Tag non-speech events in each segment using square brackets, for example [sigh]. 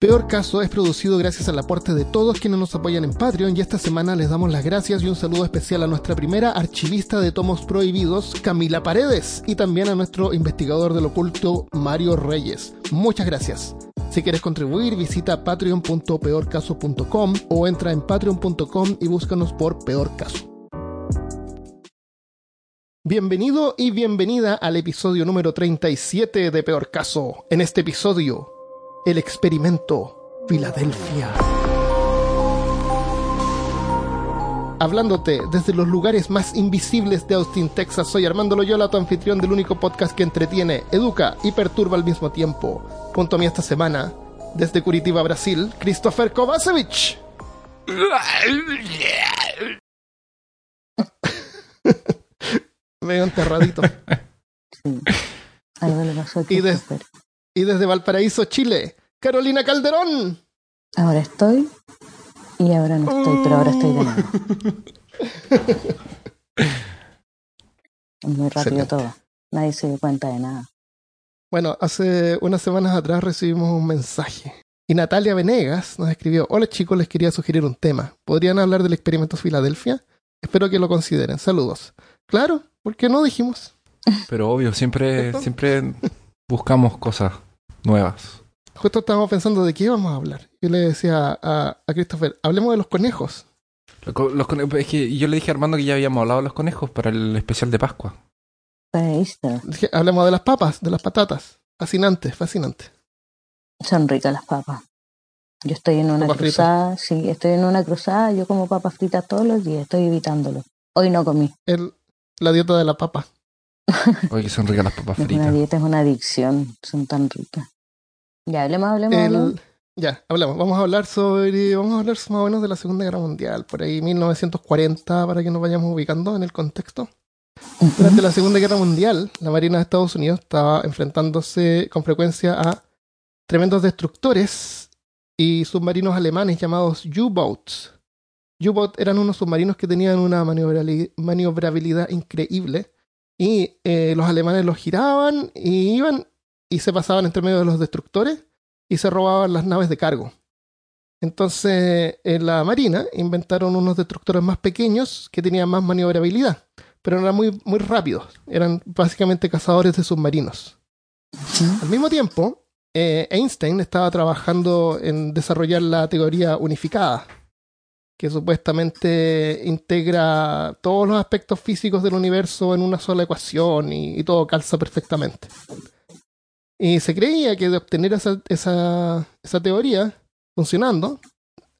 Peor Caso es producido gracias al aporte de todos quienes nos apoyan en Patreon y esta semana les damos las gracias y un saludo especial a nuestra primera archivista de tomos prohibidos, Camila Paredes, y también a nuestro investigador del oculto, Mario Reyes. Muchas gracias. Si quieres contribuir, visita patreon.peorcaso.com o entra en patreon.com y búscanos por Peor Caso. Bienvenido y bienvenida al episodio número 37 de Peor Caso. En este episodio, el experimento Filadelfia. Hablándote desde los lugares más invisibles de Austin, Texas, soy Armando Loyola, tu anfitrión del único podcast que entretiene, educa y perturba al mismo tiempo. Junto a mí esta semana, desde Curitiba, Brasil, Christopher Kovacevic. [laughs] Medio enterradito. [laughs] Sí. Algo le pasó a Y de- Christopher. Y desde Valparaíso, Chile, Carolina Calderón. Ahora estoy y ahora no estoy, pero ahora estoy de nuevo. [laughs] Es muy rápido Excelente. todo. Nadie se dio cuenta de nada. Bueno, hace unas semanas atrás recibimos un mensaje. Y Natalia Venegas nos escribió, hola chicos, les quería sugerir un tema. ¿Podrían hablar del experimento Filadelfia? Espero que lo consideren. Saludos. Claro, ¿por qué no dijimos? Pero obvio, siempre, siempre [laughs] buscamos cosas nuevas. Justo estábamos pensando de qué íbamos a hablar. Yo le decía a, a Christopher, hablemos de los conejos. Lo co- Los cone- es que yo le dije a Armando que ya habíamos hablado de los conejos para el especial de Pascua. Easter. Dije, hablemos de las papas, de las patatas. Fascinante, fascinante. Son ricas las papas. Yo estoy en una Papas fritas. cruzada, sí, estoy en una cruzada, yo como papas fritas todos los días, estoy evitándolo. Hoy no comí. El, la dieta de la papa. [laughs] Oye, son ricas las papas Es una fritas. dieta, es una adicción, son tan ricas. Ya, hablemos, hablemos, hablemos. El- ya, hablamos. Vamos a hablar sobre. Vamos a hablar más o menos de la Segunda Guerra Mundial, por ahí 1940, para que nos vayamos ubicando en el contexto. Durante la Segunda Guerra Mundial, la Marina de Estados Unidos estaba enfrentándose con frecuencia a tremendos destructores y submarinos alemanes llamados U-Boats. U-Boat eran unos submarinos que tenían una maniobrabilidad increíble y eh, los alemanes los giraban y iban y se pasaban entre medio de los destructores y se robaban las naves de cargo. Entonces, en la Marina inventaron unos destructores más pequeños que tenían más maniobrabilidad pero eran muy, muy rápidos. Eran básicamente cazadores de submarinos. Al mismo tiempo, eh, Einstein estaba trabajando en desarrollar la teoría unificada, que supuestamente integra todos los aspectos físicos del universo en una sola ecuación y, todo calza perfectamente. Y se creía que de obtener esa, esa, teoría funcionando,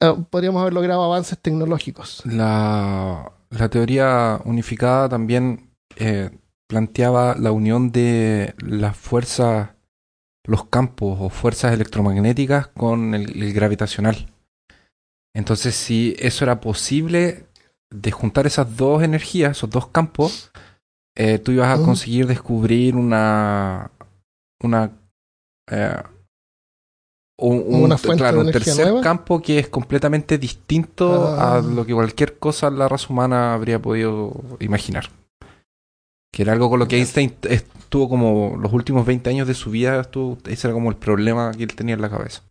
eh, podríamos haber logrado avances tecnológicos. La, la teoría unificada también eh, planteaba la unión de las fuerzas, los campos o fuerzas electromagnéticas con el gravitacional. Entonces, si eso era posible de juntar esas dos energías, esos dos campos, eh, tú ibas a Ujú. conseguir descubrir una una eh, un, un- Una fuente claro, de un energía tercer nueva. campo que es completamente distinto Ah. a lo que cualquier cosa la raza humana habría podido imaginar. Que era algo con lo que Einstein estuvo como los últimos 20 años de su vida, estuvo, ese era como el problema que él tenía en la cabeza.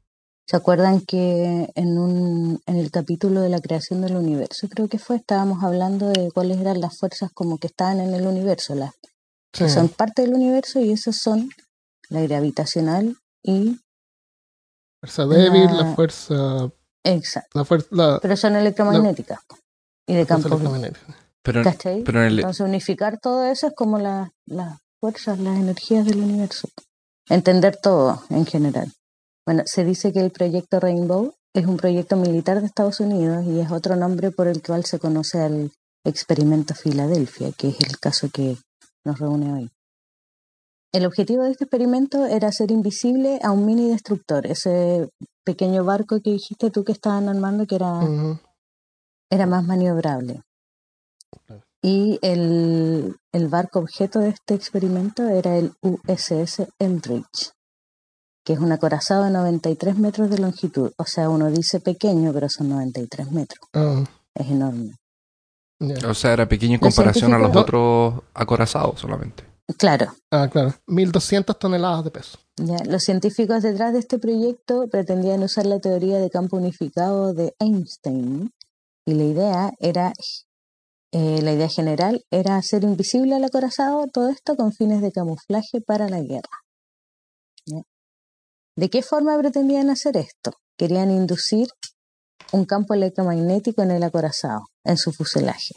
¿Se acuerdan que en, un, en el capítulo de la creación del universo, creo que fue, estábamos hablando de cuáles eran las fuerzas como que estaban en el universo, las que Sí. son parte del universo y esas son la gravitacional y... fuerza débil, La- la fuerza, Exacto, la fuerza, la pero son electromagnéticas y de campo. Pero, ¿Cachai? pero en el, Entonces unificar todo eso es como la- las fuerzas, las energías del universo. Entender todo en general. Bueno, se dice que el proyecto Rainbow es un proyecto militar de Estados Unidos y es otro nombre por el cual se conoce al experimento Filadelfia, que es el caso que nos reúne hoy. El objetivo de este experimento era hacer invisible a un mini destructor, ese pequeño barco que dijiste tú que estaban armando que era era más maniobrable. Y el, el barco objeto de este experimento era el USS Enrich, que es un acorazado de 93 metros de longitud. O sea, uno dice pequeño, pero son 93 metros. Ah, Es enorme. ya. o sea, era pequeño en Los comparación a los científicos- otros acorazados solamente. Claro. Ah, claro. 1200 toneladas de peso. Ya, los científicos detrás de este proyecto pretendían usar la teoría de campo unificado de Einstein y la idea era, eh, la idea general era hacer invisible al acorazado todo esto con fines de camuflaje para la guerra. ¿De qué forma pretendían hacer esto? Querían inducir un campo electromagnético en el acorazado, en su fuselaje,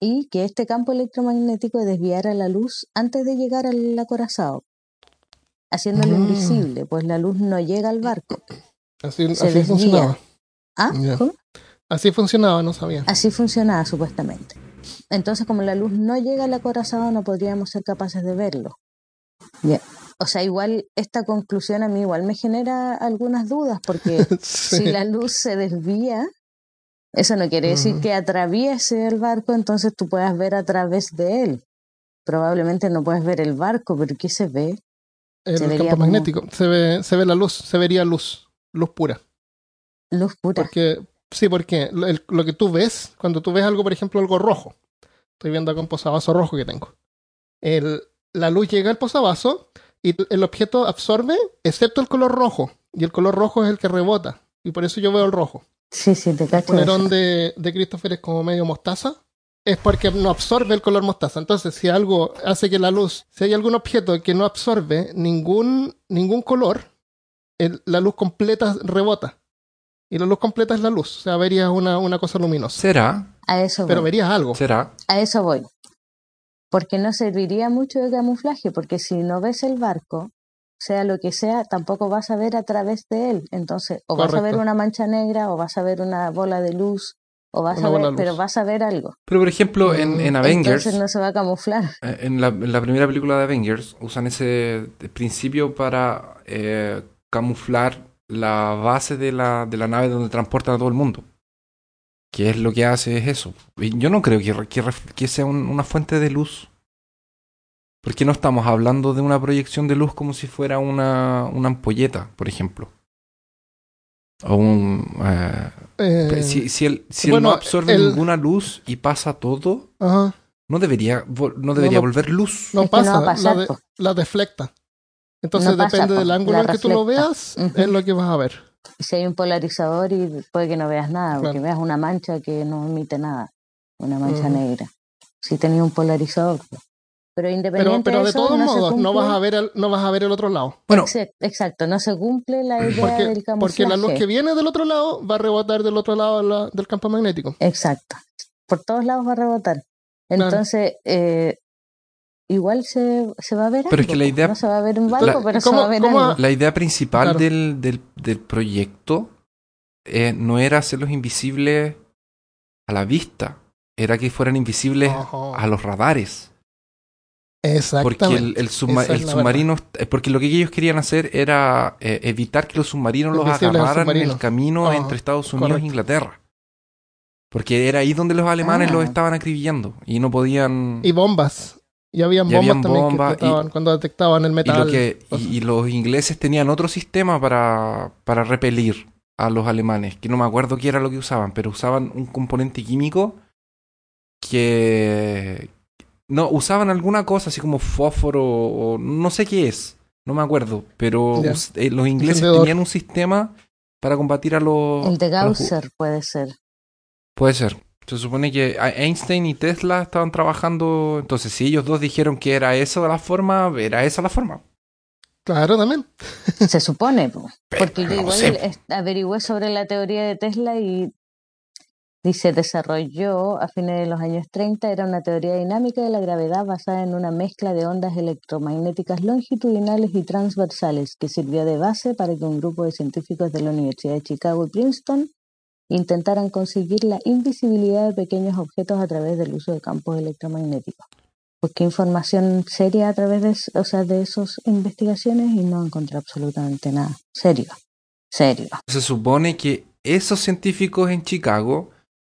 y que este campo electromagnético desviara la luz antes de llegar al acorazado, haciéndolo Mm. invisible, pues la luz no llega al barco. Así, funcionaba. ¿Ah? Así funcionaba, no sabía. Así funcionaba supuestamente. Entonces, como la luz no llega al acorazado, no podríamos ser capaces de verlo. O sea, igual esta conclusión a mí igual me genera algunas dudas, porque [laughs] Sí. si la luz se desvía, eso no quiere decir que atraviese el barco, entonces tú puedas ver a través de él. Probablemente no puedes ver el barco, pero ¿qué se ve? El se campo como- magnético. Se ve, se ve la luz, se vería luz. Luz pura. Luz pura. Porque, sí, porque lo, el- lo que tú ves, cuando tú ves algo, por ejemplo, algo rojo, estoy viendo acá un posavasos rojo que tengo. El, la luz llega al posavasos y el objeto absorbe, excepto el color rojo. Y el color rojo es el que rebota. Y por eso yo veo el rojo. Sí, sí, te El cacho. polerón eso. de, de Christopher es como medio mostaza. Es porque no absorbe el color mostaza. Entonces, si algo hace que la luz, si hay algún objeto que no absorbe ningún, ningún color, el- la luz completa rebota. Y la luz completa es la luz. O sea, verías una, una cosa luminosa. ¿Será? A eso Pero voy. verías algo. ¿Será? A eso voy. Porque no serviría mucho de camuflaje, porque si no ves el barco, sea lo que sea, tampoco vas a ver a través de él. Entonces, o vas a ver una mancha negra, o vas a ver una bola de luz, o vas Una a ver, pero vas a ver algo. Pero por ejemplo, en, en Avengers, Entonces no se va a camuflar. eh, en la, en la primera película de Avengers, usan ese principio para eh, camuflar la base de la, de la nave donde transportan a todo el mundo. Que es lo que hace es eso. Y yo no creo que, sea un- una fuente de luz. Porque no estamos hablando de una proyección de luz como si fuera una, una ampolleta, por ejemplo. O un... eh, Eh, si si él, si él no absorbe el- ninguna luz y pasa todo, ajá. no debería, no debería no. volver luz. No pasa, pasar, la, de- po. la deflecta. Entonces No pasa, depende del ángulo en que tú lo veas, es lo que vas a ver. Y si hay un polarizador y puede que no veas nada, Claro. porque veas una mancha que no emite nada, una mancha negra. Si tenía un polarizador. pues. Pero Pero, independiente pero de eso, todos no modos, no cumple- vas a ver el, no vas a ver el otro lado. Bueno, Exacto, no se cumple la idea Porque, del camuflaje. porque la luz que viene del otro lado va a rebotar del otro lado de la- del campo magnético. Exacto. Por todos lados va a rebotar. Claro. Entonces, eh, igual se, se va a ver Pero es algo, que la po. idea- No se va a ver un barco, la- pero se ¿Cómo- va a ver cómo- algo. la idea principal Claro. del, del, del proyecto eh, no era hacerlos invisibles a la vista, era que fueran invisibles Ajá. a los radares. Exactamente. Porque el, el, subma- Esa es el la submarino, eh, porque lo que ellos querían hacer era eh, evitar que los submarinos los agarraran en el camino Ajá, entre Estados Unidos correcto. e Inglaterra. Porque era ahí donde los alemanes Ah. los estaban acribillando y no podían... Y bombas. Y habían Y bombas habían también bombas, que explotaban y- cuando detectaban el Y, metal. lo que, cosas. y, y los ingleses tenían otro sistema para, para repelir a los alemanes, que no me acuerdo qué era lo que usaban, pero usaban un componente químico que... No, usaban alguna cosa así como fósforo o no sé qué es, no me acuerdo, pero eh, los ingleses tenían un sistema para combatir a los... El de a los puede ser. Puede ser. Se supone que Einstein y Tesla estaban trabajando, entonces si ellos dos dijeron que era eso la forma, era esa la forma. Claro, también. [laughs] Se supone, po. Pero porque yo no igual sé. averigüé sobre la teoría de Tesla y dice, desarrolló a fines de los años 30, era una teoría dinámica de la gravedad basada en una mezcla de ondas electromagnéticas longitudinales y transversales que sirvió de base para que un grupo de científicos de la Universidad de Chicago y Princeton intentaran conseguir la invisibilidad de pequeños objetos a través del uso de campos electromagnéticos. Busqué información seria a través de, o de esas investigaciones y no encontré absolutamente nada. Serio, serio. Se supone que esos científicos en Chicago,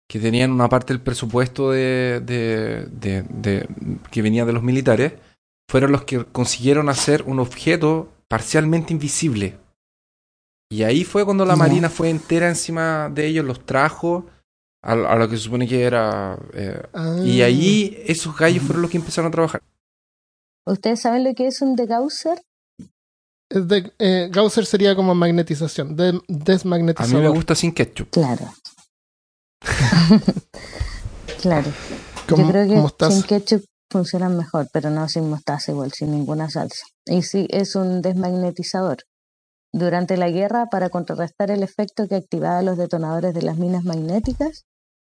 que tenían una parte del presupuesto de- de- que venía de los militares, fueron los que consiguieron hacer un objeto parcialmente invisible. Y ahí fue cuando la. Marina fue entera encima de ellos, los trajo a, a lo que se supone que era... eh, Ah. y ahí esos gallos fueron los que empezaron a trabajar. ¿Ustedes saben lo que es un degausser? De, eh, Gausser sería como magnetización, de, A mí me gusta sin ketchup. Claro. [laughs] claro. ¿Cómo- Yo creo que sin ketchup funcionan mejor, pero no sin mostaza igual, sin ninguna salsa. Y sí, es un desmagnetizador. Durante la guerra, para contrarrestar el efecto que activaba los detonadores de las minas magnéticas,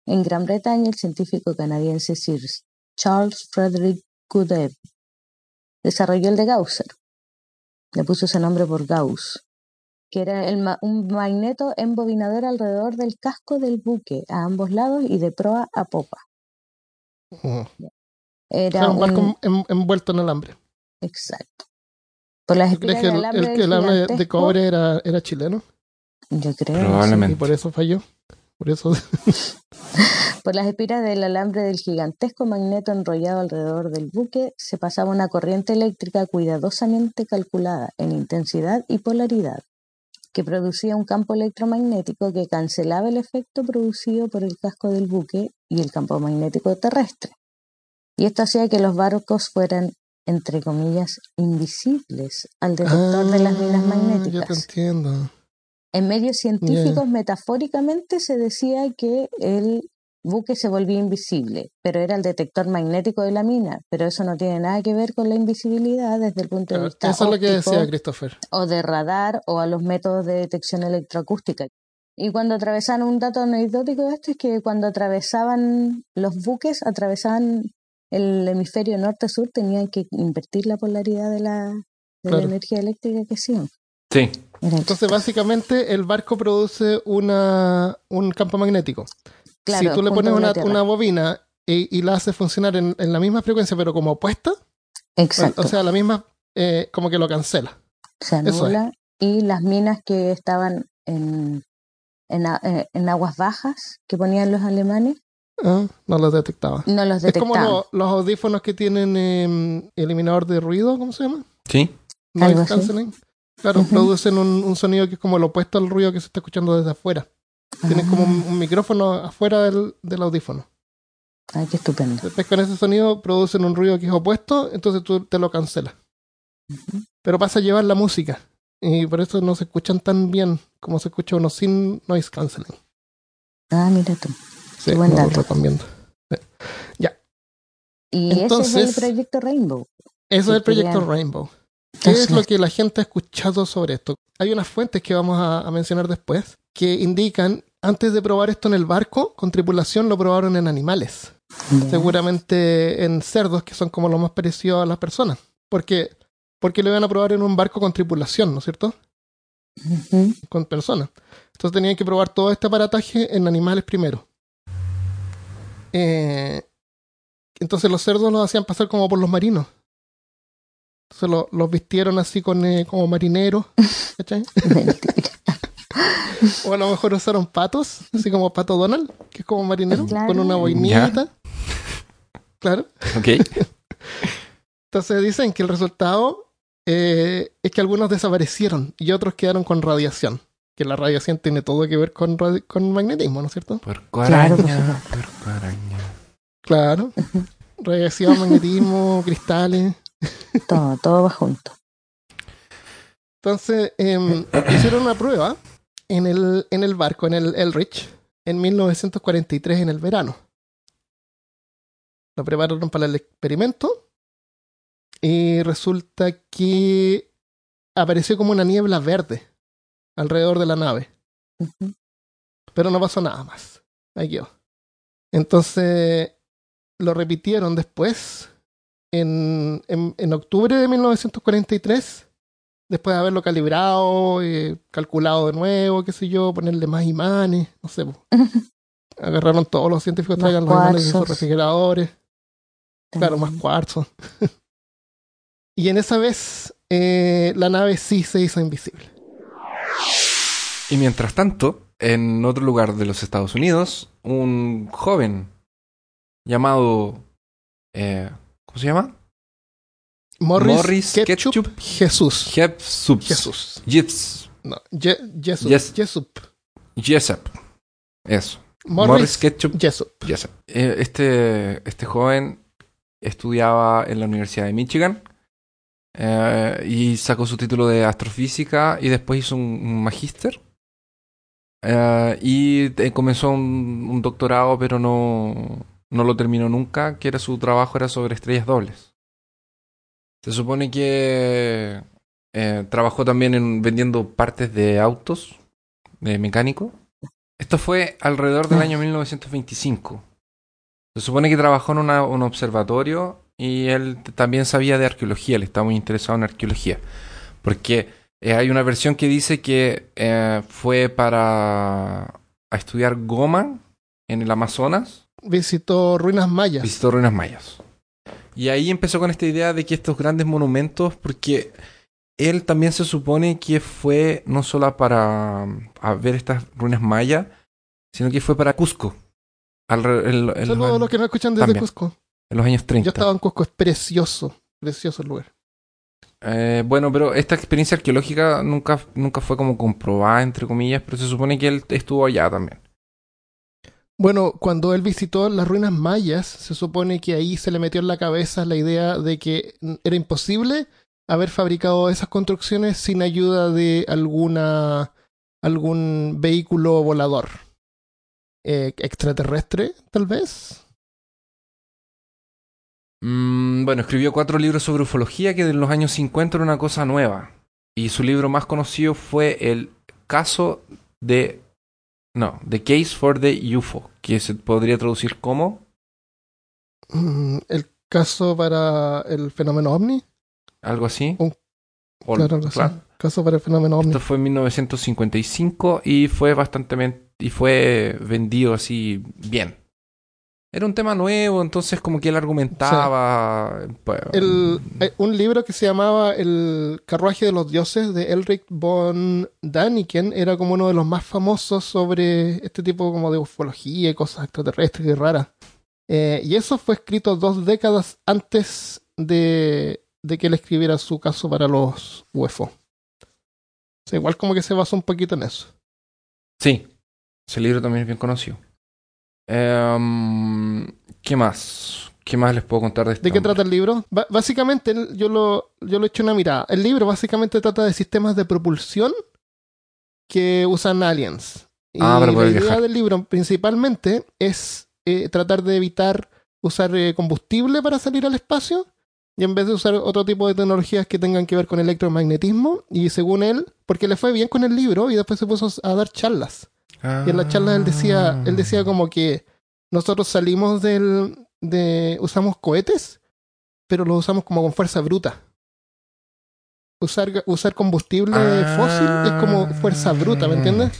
en Gran Bretaña el científico canadiense Sir Charles Frederick Goodeb desarrolló el de Gausser. Le puso ese nombre por Gauss, que era el ma- un magneto embobinador alrededor del casco del buque, a ambos lados y de proa a popa. Era Era un envuelto en alambre. Exacto. Por las ¿Tú crees espiras que de el, alambre el del que el alambre de cobre era, era chileno? Yo creo. Probablemente. Y por eso falló. Por eso. [laughs] Por las espiras del alambre del gigantesco magneto enrollado alrededor del buque se pasaba una corriente eléctrica cuidadosamente calculada en intensidad y polaridad, que producía un campo electromagnético que cancelaba el efecto producido por el casco del buque y el campo magnético terrestre. Y esto hacía que los barcos fueran, entre comillas, invisibles al detector de las minas Ah, Ya te magnéticas. entiendo. En medios científicos, metafóricamente, se decía que el buque se volvía invisible, pero era el detector magnético de la mina. Pero eso no tiene nada que ver con la invisibilidad desde el punto de Claro, vista Eso es lo que decía Christopher. o de radar o a los métodos de detección electroacústica. Y cuando atravesaban, un dato anecdótico de esto es que cuando atravesaban los buques, atravesaban el hemisferio norte-sur, tenían que invertir la polaridad de la, de Claro. la energía eléctrica que hacían. Sí. Era Entonces, básicamente, el barco produce una, un campo magnético. Claro, si tú le pones una, una bobina y, y la haces funcionar en, en la misma frecuencia, pero como opuesta, Exacto. o sea, la misma, eh, como que lo cancela. se eso es. anula y las minas que estaban en, en, eh, en aguas bajas que ponían los alemanes Ah, no lo detectaba. no los Es como lo- los audífonos que tienen eh, eliminador de ruido, ¿cómo se llama? Sí. Noise así. cancelling. Claro, producen un, un sonido que es como lo opuesto al ruido que se está escuchando desde afuera. Tienen como un, Ah, un micrófono afuera del, del audífono. Ay, qué estupendo. Después con ese sonido producen un ruido que es opuesto, entonces tú te lo cancelas. Pero pasa a llevar la música. Y por eso no se escuchan tan bien como se escucha uno sin noise cancelling. Ah, mira tú. Sí, buen lo dato. recomiendo. Y ese es Entonces- el proyecto Rainbow. Eso es el proyecto Rainbow. ¿Qué es lo que la gente ha escuchado sobre esto? Hay unas fuentes que vamos a, a mencionar después que indican, antes de probar esto en el barco, con tripulación lo probaron en animales. Ya. Seguramente en cerdos, que son como lo más parecido a las personas. Porque, porque lo iban a probar en un barco con tripulación, ¿no es cierto? Con personas. Entonces tenían que probar todo este aparataje en animales primero. Eh, entonces los cerdos los hacían pasar como por los marinos. Entonces lo- los vistieron así con, eh, como marineros. [laughs] ¿cachai? O a lo mejor usaron patos, así como Pato Donald, que es como marinero, Claro. con una boinita. Claro. Ok. Entonces dicen que el resultado eh, es que algunos desaparecieron y otros quedaron con radiación. Que la radiación tiene todo que ver con, con magnetismo, ¿no es cierto? Puerco Claro, araña. Puerco araña. Claro. [laughs] Radiación, magnetismo, cristales. [laughs] todo, todo va junto. Entonces em, [coughs] hicieron una prueba en el, en el barco, en el Elrich, en 1943, en el verano. Lo prepararon para el experimento y resulta que apareció como una niebla verde alrededor de la nave, Ujú. pero no pasó nada más. Ahí quedó. Entonces lo repitieron después, en, en, en octubre de 1943 después de haberlo calibrado, eh, calculado de nuevo, qué sé yo, ponerle más imanes, no sé. [laughs] Agarraron todos los científicos, Más traigan los imanes de sus refrigeradores, claro, más cuarzo. [laughs] y en esa vez eh, la nave sí se hizo invisible. Y mientras tanto, en otro lugar de los Estados Unidos, un joven llamado. eh, ¿Cómo se llama? Morris, Morris Ketchup, Ketchup. Jesús. Jesús. Jesús. Jeps. No, Je- Jesús. Yes. Jesup. Jessup. Eso. Morris, Morris Ketchup. Jessup. Jessup. Eh, Este, este joven estudiaba en la Universidad de Michigan eh, y sacó su título de astrofísica y después hizo un, un magíster. Eh, y eh, comenzó un, un doctorado, pero no, no lo terminó nunca, que era su trabajo era sobre estrellas dobles. Se supone que eh, trabajó también en vendiendo partes de autos, de mecánico. Esto fue alrededor del año 1925. Se supone que trabajó en una- un observatorio y él también sabía de arqueología, le estaba muy interesado en arqueología. Porque eh, hay una versión que dice que eh, fue para a estudiar goma en el Amazonas Visitó ruinas mayas. visitó ruinas mayas. Y ahí empezó con esta idea de que estos grandes monumentos, porque él también se supone que fue no solo para a ver estas ruinas mayas, sino que fue para Cusco. Saludos a los, los que nos escuchan desde También. Cusco. en los años 30. Yo estaba en Cusco, es precioso. Precioso el lugar. Eh, bueno, pero esta experiencia arqueológica nunca, nunca fue como comprobada, entre comillas, pero se supone que él estuvo allá también. Bueno, cuando él visitó las ruinas mayas, se supone que ahí se le metió en la cabeza la idea de que era imposible haber fabricado esas construcciones sin ayuda de alguna algún vehículo volador Eh, extraterrestre, tal vez. Mm, bueno, escribió cuatro libros sobre ufología que en los años 50 era una cosa nueva. Y su libro más conocido fue el caso de... No, The Case for the UFO, que se podría traducir como... Mm, el caso para el fenómeno ovni. Algo así. Un- O- Claro, algo así. claro. Caso para el fenómeno ovni. Esto fue en 1955 y fue bastante... Y fue vendido así bien. Era un tema nuevo, entonces como que él argumentaba... pues, El- eh, un libro que se llamaba El carruaje de los dioses de Elric von Daniken era como uno de los más famosos sobre este tipo como de ufología y cosas extraterrestres y raras. Eh, y eso fue escrito dos décadas antes de, de que él escribiera su caso para los UFO. O sea, igual como que se basó un poquito en eso. Sí, ese libro también es bien conocido. Em, ¿Qué más? ¿Qué más les puedo contar de este ¿De qué hombre? trata el libro? Básicamente, yo lo, yo lo he hecho una mirada. El libro básicamente trata de sistemas de propulsión que usan aliens. Y Ah, para la idea viajar. del libro principalmente es eh, tratar de evitar usar eh, combustible para salir al espacio y en vez de usar otro tipo de tecnologías que tengan que ver con electromagnetismo. Y según él, porque le fue bien con el libro y después se puso a dar charlas. Y en la charla él decía, él decía como que nosotros salimos del, de, usamos cohetes, pero los usamos como con fuerza bruta. Usar, usar combustible Ah. fósil es como fuerza bruta, ¿me entiendes?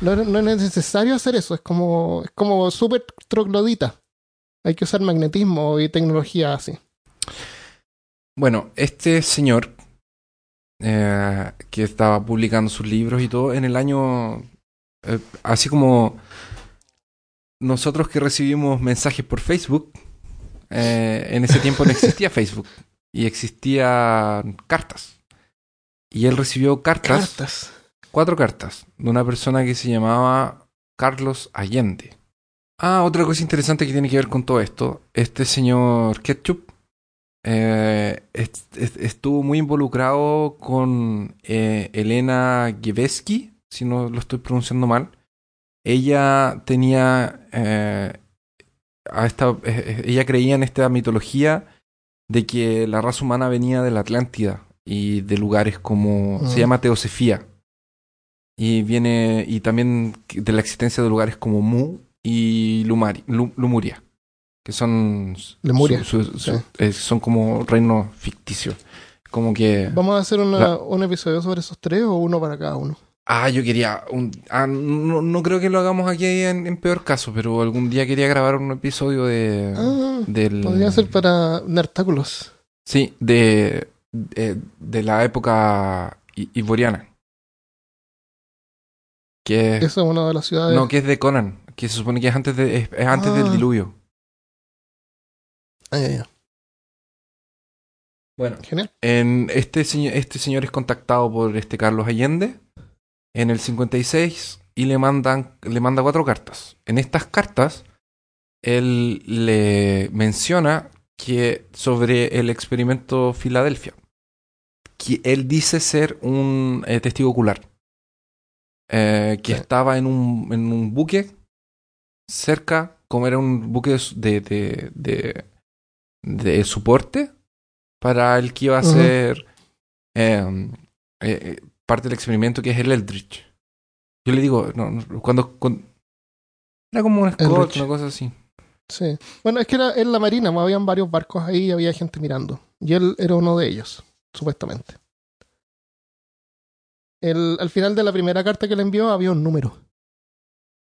No, es- no es necesario hacer eso, es como, es como súper troglodita. Hay que usar magnetismo y tecnología así. Bueno, este señor eh, que estaba publicando sus libros y todo en el año, eh, así como nosotros que recibimos mensajes por Facebook, eh, en ese tiempo no existía [laughs] Facebook y existían cartas. Y él recibió cartas. Cartas. cuatro cartas de una persona que se llamaba Carlos Allende. Ah, otra cosa interesante que tiene que ver con todo esto. Este señor Ketchup eh, est- est- estuvo muy involucrado con eh, Elena Gieveski, si no lo estoy pronunciando mal. Ella tenía... eh, a esta, eh, eh, ella creía en esta mitología de que la raza humana venía de la Atlántida y de lugares como... Se llama Teosefía. Y viene... Y también de la existencia de lugares como Mu y Lumari- Lu- Lumuria. Que son... Lemuria, su- su- su- sí. eh, son como reinos ficticios. Como que... ¿Vamos a hacer una- La- un episodio sobre esos tres o uno para cada uno? Ah, yo quería... un- ah, no, no creo que lo hagamos aquí en, en peor caso, pero algún día quería grabar un episodio de... Ah, del... podría ser para Nertáculos. Sí, de, de, de la época i- ivoriana. Que es, Eso es una de las ciudades. no, que es de Conan, que se supone que es antes, de, es, es antes Ah. del diluvio. Ah, ya, ya. Bueno, Genial. en este, señor, este señor es contactado por este Carlos Allende en el 56 y le mandan le manda cuatro cartas. En estas cartas él le menciona que sobre el experimento Filadelfia. que él dice ser un eh, testigo ocular. Eh, que Sí. estaba en un, en un buque cerca, como era un buque de, de, de, de soporte para el que iba a ser eh, eh, parte del experimento que es el Eldritch. Yo le digo, no, no, cuando, cuando- era como un Scott, una cosa así. Sí. Bueno, es que era en la marina, pues, habían varios barcos ahí y había gente mirando. Y él era uno de ellos, supuestamente. El, al final de la primera carta que le envió había un número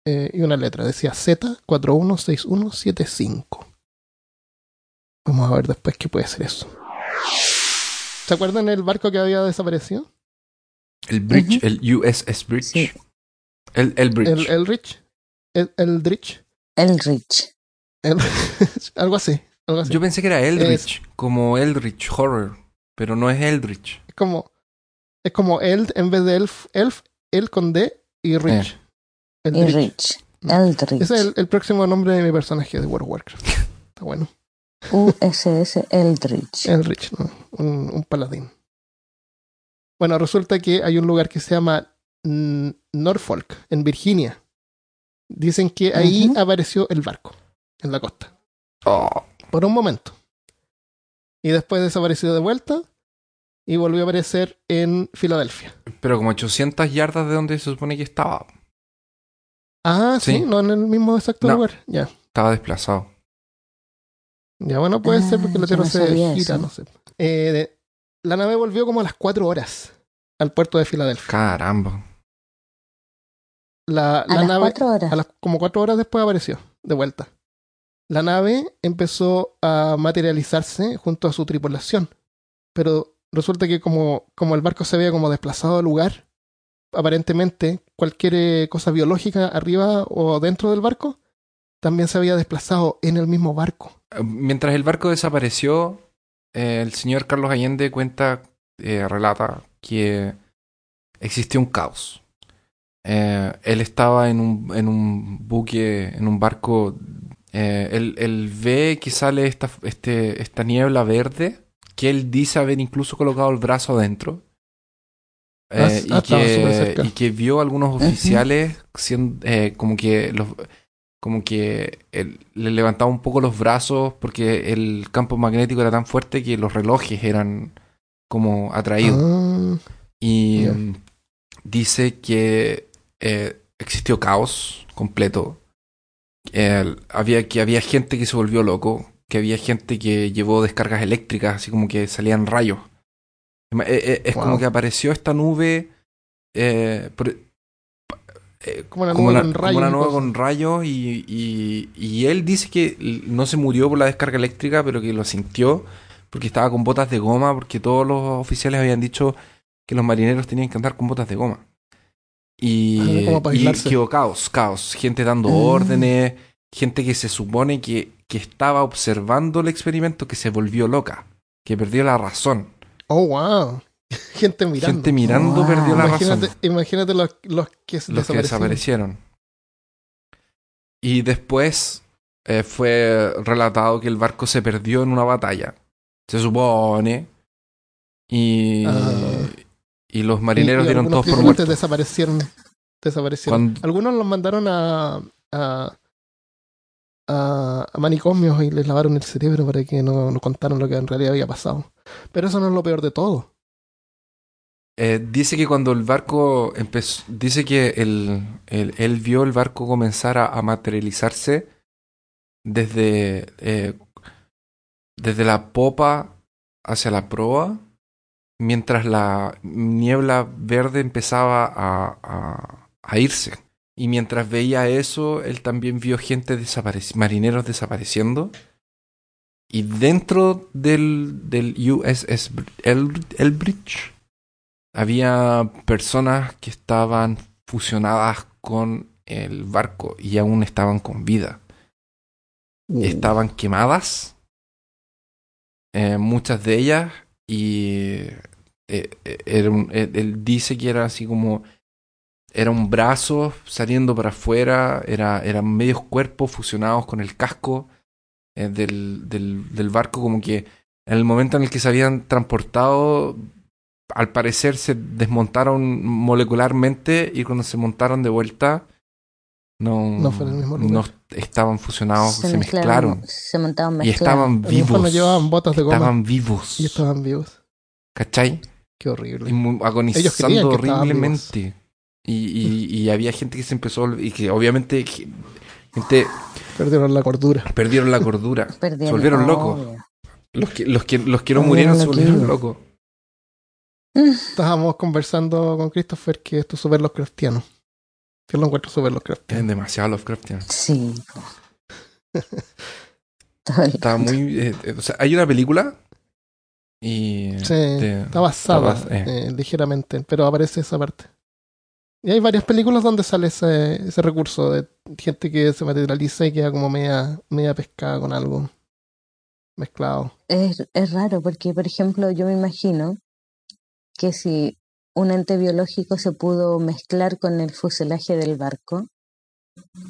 eh, y una letra. Decía Z416175. Vamos a ver después qué puede ser eso. ¿Se acuerdan el barco que había desaparecido? El Bridge, el USS Bridge. Sí. El, el Bridge. El Elrich. El Eldritch. Elrich. El- [laughs] algo así. Algo así. Yo pensé que era Eldritch, como Eldritch Horror, pero no es Eldritch. Es como, es como Eld en vez de Elf, Elf, El con D y Rich. El Y Rich. Rich. Eldritch. Ese es el, el próximo nombre de mi personaje de World of Warcraft. [laughs] Está bueno. USS Eldritch. El Rich, ¿no? un, un paladín. Bueno, resulta que hay un lugar que se llama mm, Norfolk, en Virginia. Dicen que ahí apareció el barco, en la costa, Oh, por un momento. Y después desapareció de vuelta y volvió a aparecer en Filadelfia. pero como 800 yardas de donde se supone que estaba. Ah, sí, Sí. no en el mismo exacto No. lugar. Ya. Estaba desplazado. Ya, bueno, puede ser porque Ah, la Tierra no se gira, eso. no sé. Eh, de- la nave volvió como a las 4 horas al puerto de Filadelfia. Caramba. La, A la las nave, cuatro horas. a las como 4 horas después apareció, de vuelta. La nave empezó a materializarse junto a su tripulación, pero resulta que como, como el barco se había como desplazado del lugar, aparentemente cualquier cosa biológica arriba o dentro del barco también se había desplazado en el mismo barco. Mientras el barco desapareció, eh, el señor Carlos Allende cuenta, eh, relata que existió un caos. Eh, él estaba en un, en un buque, en un barco. eh, él, él ve que sale esta, este, esta niebla verde, que él dice haber incluso colocado el brazo adentro. Ah, ah, y, que, y que vio algunos [laughs] oficiales siendo, como que los como que él le levantaba un poco los brazos porque el campo magnético era tan fuerte que los relojes eran como atraídos. Ah, Y mm, dice que eh, existió caos completo. Había, que había gente que se volvió loco, que había gente que llevó descargas eléctricas, así como que salían rayos. Eh, eh, Es como que apareció esta nube. eh, por- eh, como una como nube una, con como rayos. una nube con rayos y, y- y él dice que no se murió por la descarga eléctrica, pero que lo sintió porque estaba con botas de goma, porque todos los oficiales habían dicho que los marineros tenían que andar con botas de goma. Y, Ah, y caos, caos, gente dando Ah. órdenes, gente que se supone que, que estaba observando el experimento que se volvió loca, que perdió la razón. Oh, wow. [laughs] Gente mirando. Gente mirando Wow. perdió la imagínate, razón. imagínate los, los que desaparecieron. desaparecieron. Y después eh, fue relatado que el barco se perdió en una batalla. Se supone. Y, Ah. y los marineros Y- y dieron todos por muertos. desaparecieron. Desaparecieron. Cuando- Algunos los mandaron a, a, a, a manicomios y les lavaron el cerebro para que no, no contaran lo que en realidad había pasado. Pero eso no es lo peor de todo. Eh, dice que cuando el barco dice que el, el- él vio el barco comenzar a, a materializarse desde, eh, desde la popa hacia la proa, mientras la niebla verde empezaba a, a- irse. Y mientras veía eso, él también vio gente desapareci- marineros desapareciendo. Y dentro del, del USS El- Elbridge había personas que estaban fusionadas con el barco y aún estaban con vida. Estaban quemadas, eh, muchas de ellas, y eh, eh, era un- él dice que era así como, era un brazo saliendo para afuera, era, eran medios cuerpos fusionados con el casco eh, del, del, del barco, como que en el momento en el que se habían transportado al parecer se desmontaron molecularmente y cuando se montaron de vuelta no, No el mismo lugar. no estaban fusionados, se, mezclaron. Se montaban Y mezclados. estaban A lo mejor no vivos. llevaban botas de goma Estaban vivos. y estaban vivos. ¿Cachai? Qué horrible. Y agonizando estaban horriblemente. Y, y, y había gente que se empezó y que obviamente ge- gente Perdieron la cordura. perdieron la cordura. [laughs] Perdieron- se volvieron locos. Los que, los que, los que no Volvieron murieron se volvieron locos. Estábamos conversando con Christopher que esto es súper Lovecraftiano. Que lo encuentro súper Lovecraftiano. Es demasiado Lovecraftiano. Sí. [laughs] Está muy. eh, eh, o sea, hay una película. Y. Sí, de- está basada está bas- eh. eh, ligeramente, pero aparece esa parte. Y hay varias películas donde sale ese, ese recurso de gente que se materializa y queda como media, media pescada con algo mezclado. Es, es raro porque, por ejemplo, yo me imagino que si un ente biológico se pudo mezclar con el fuselaje del barco,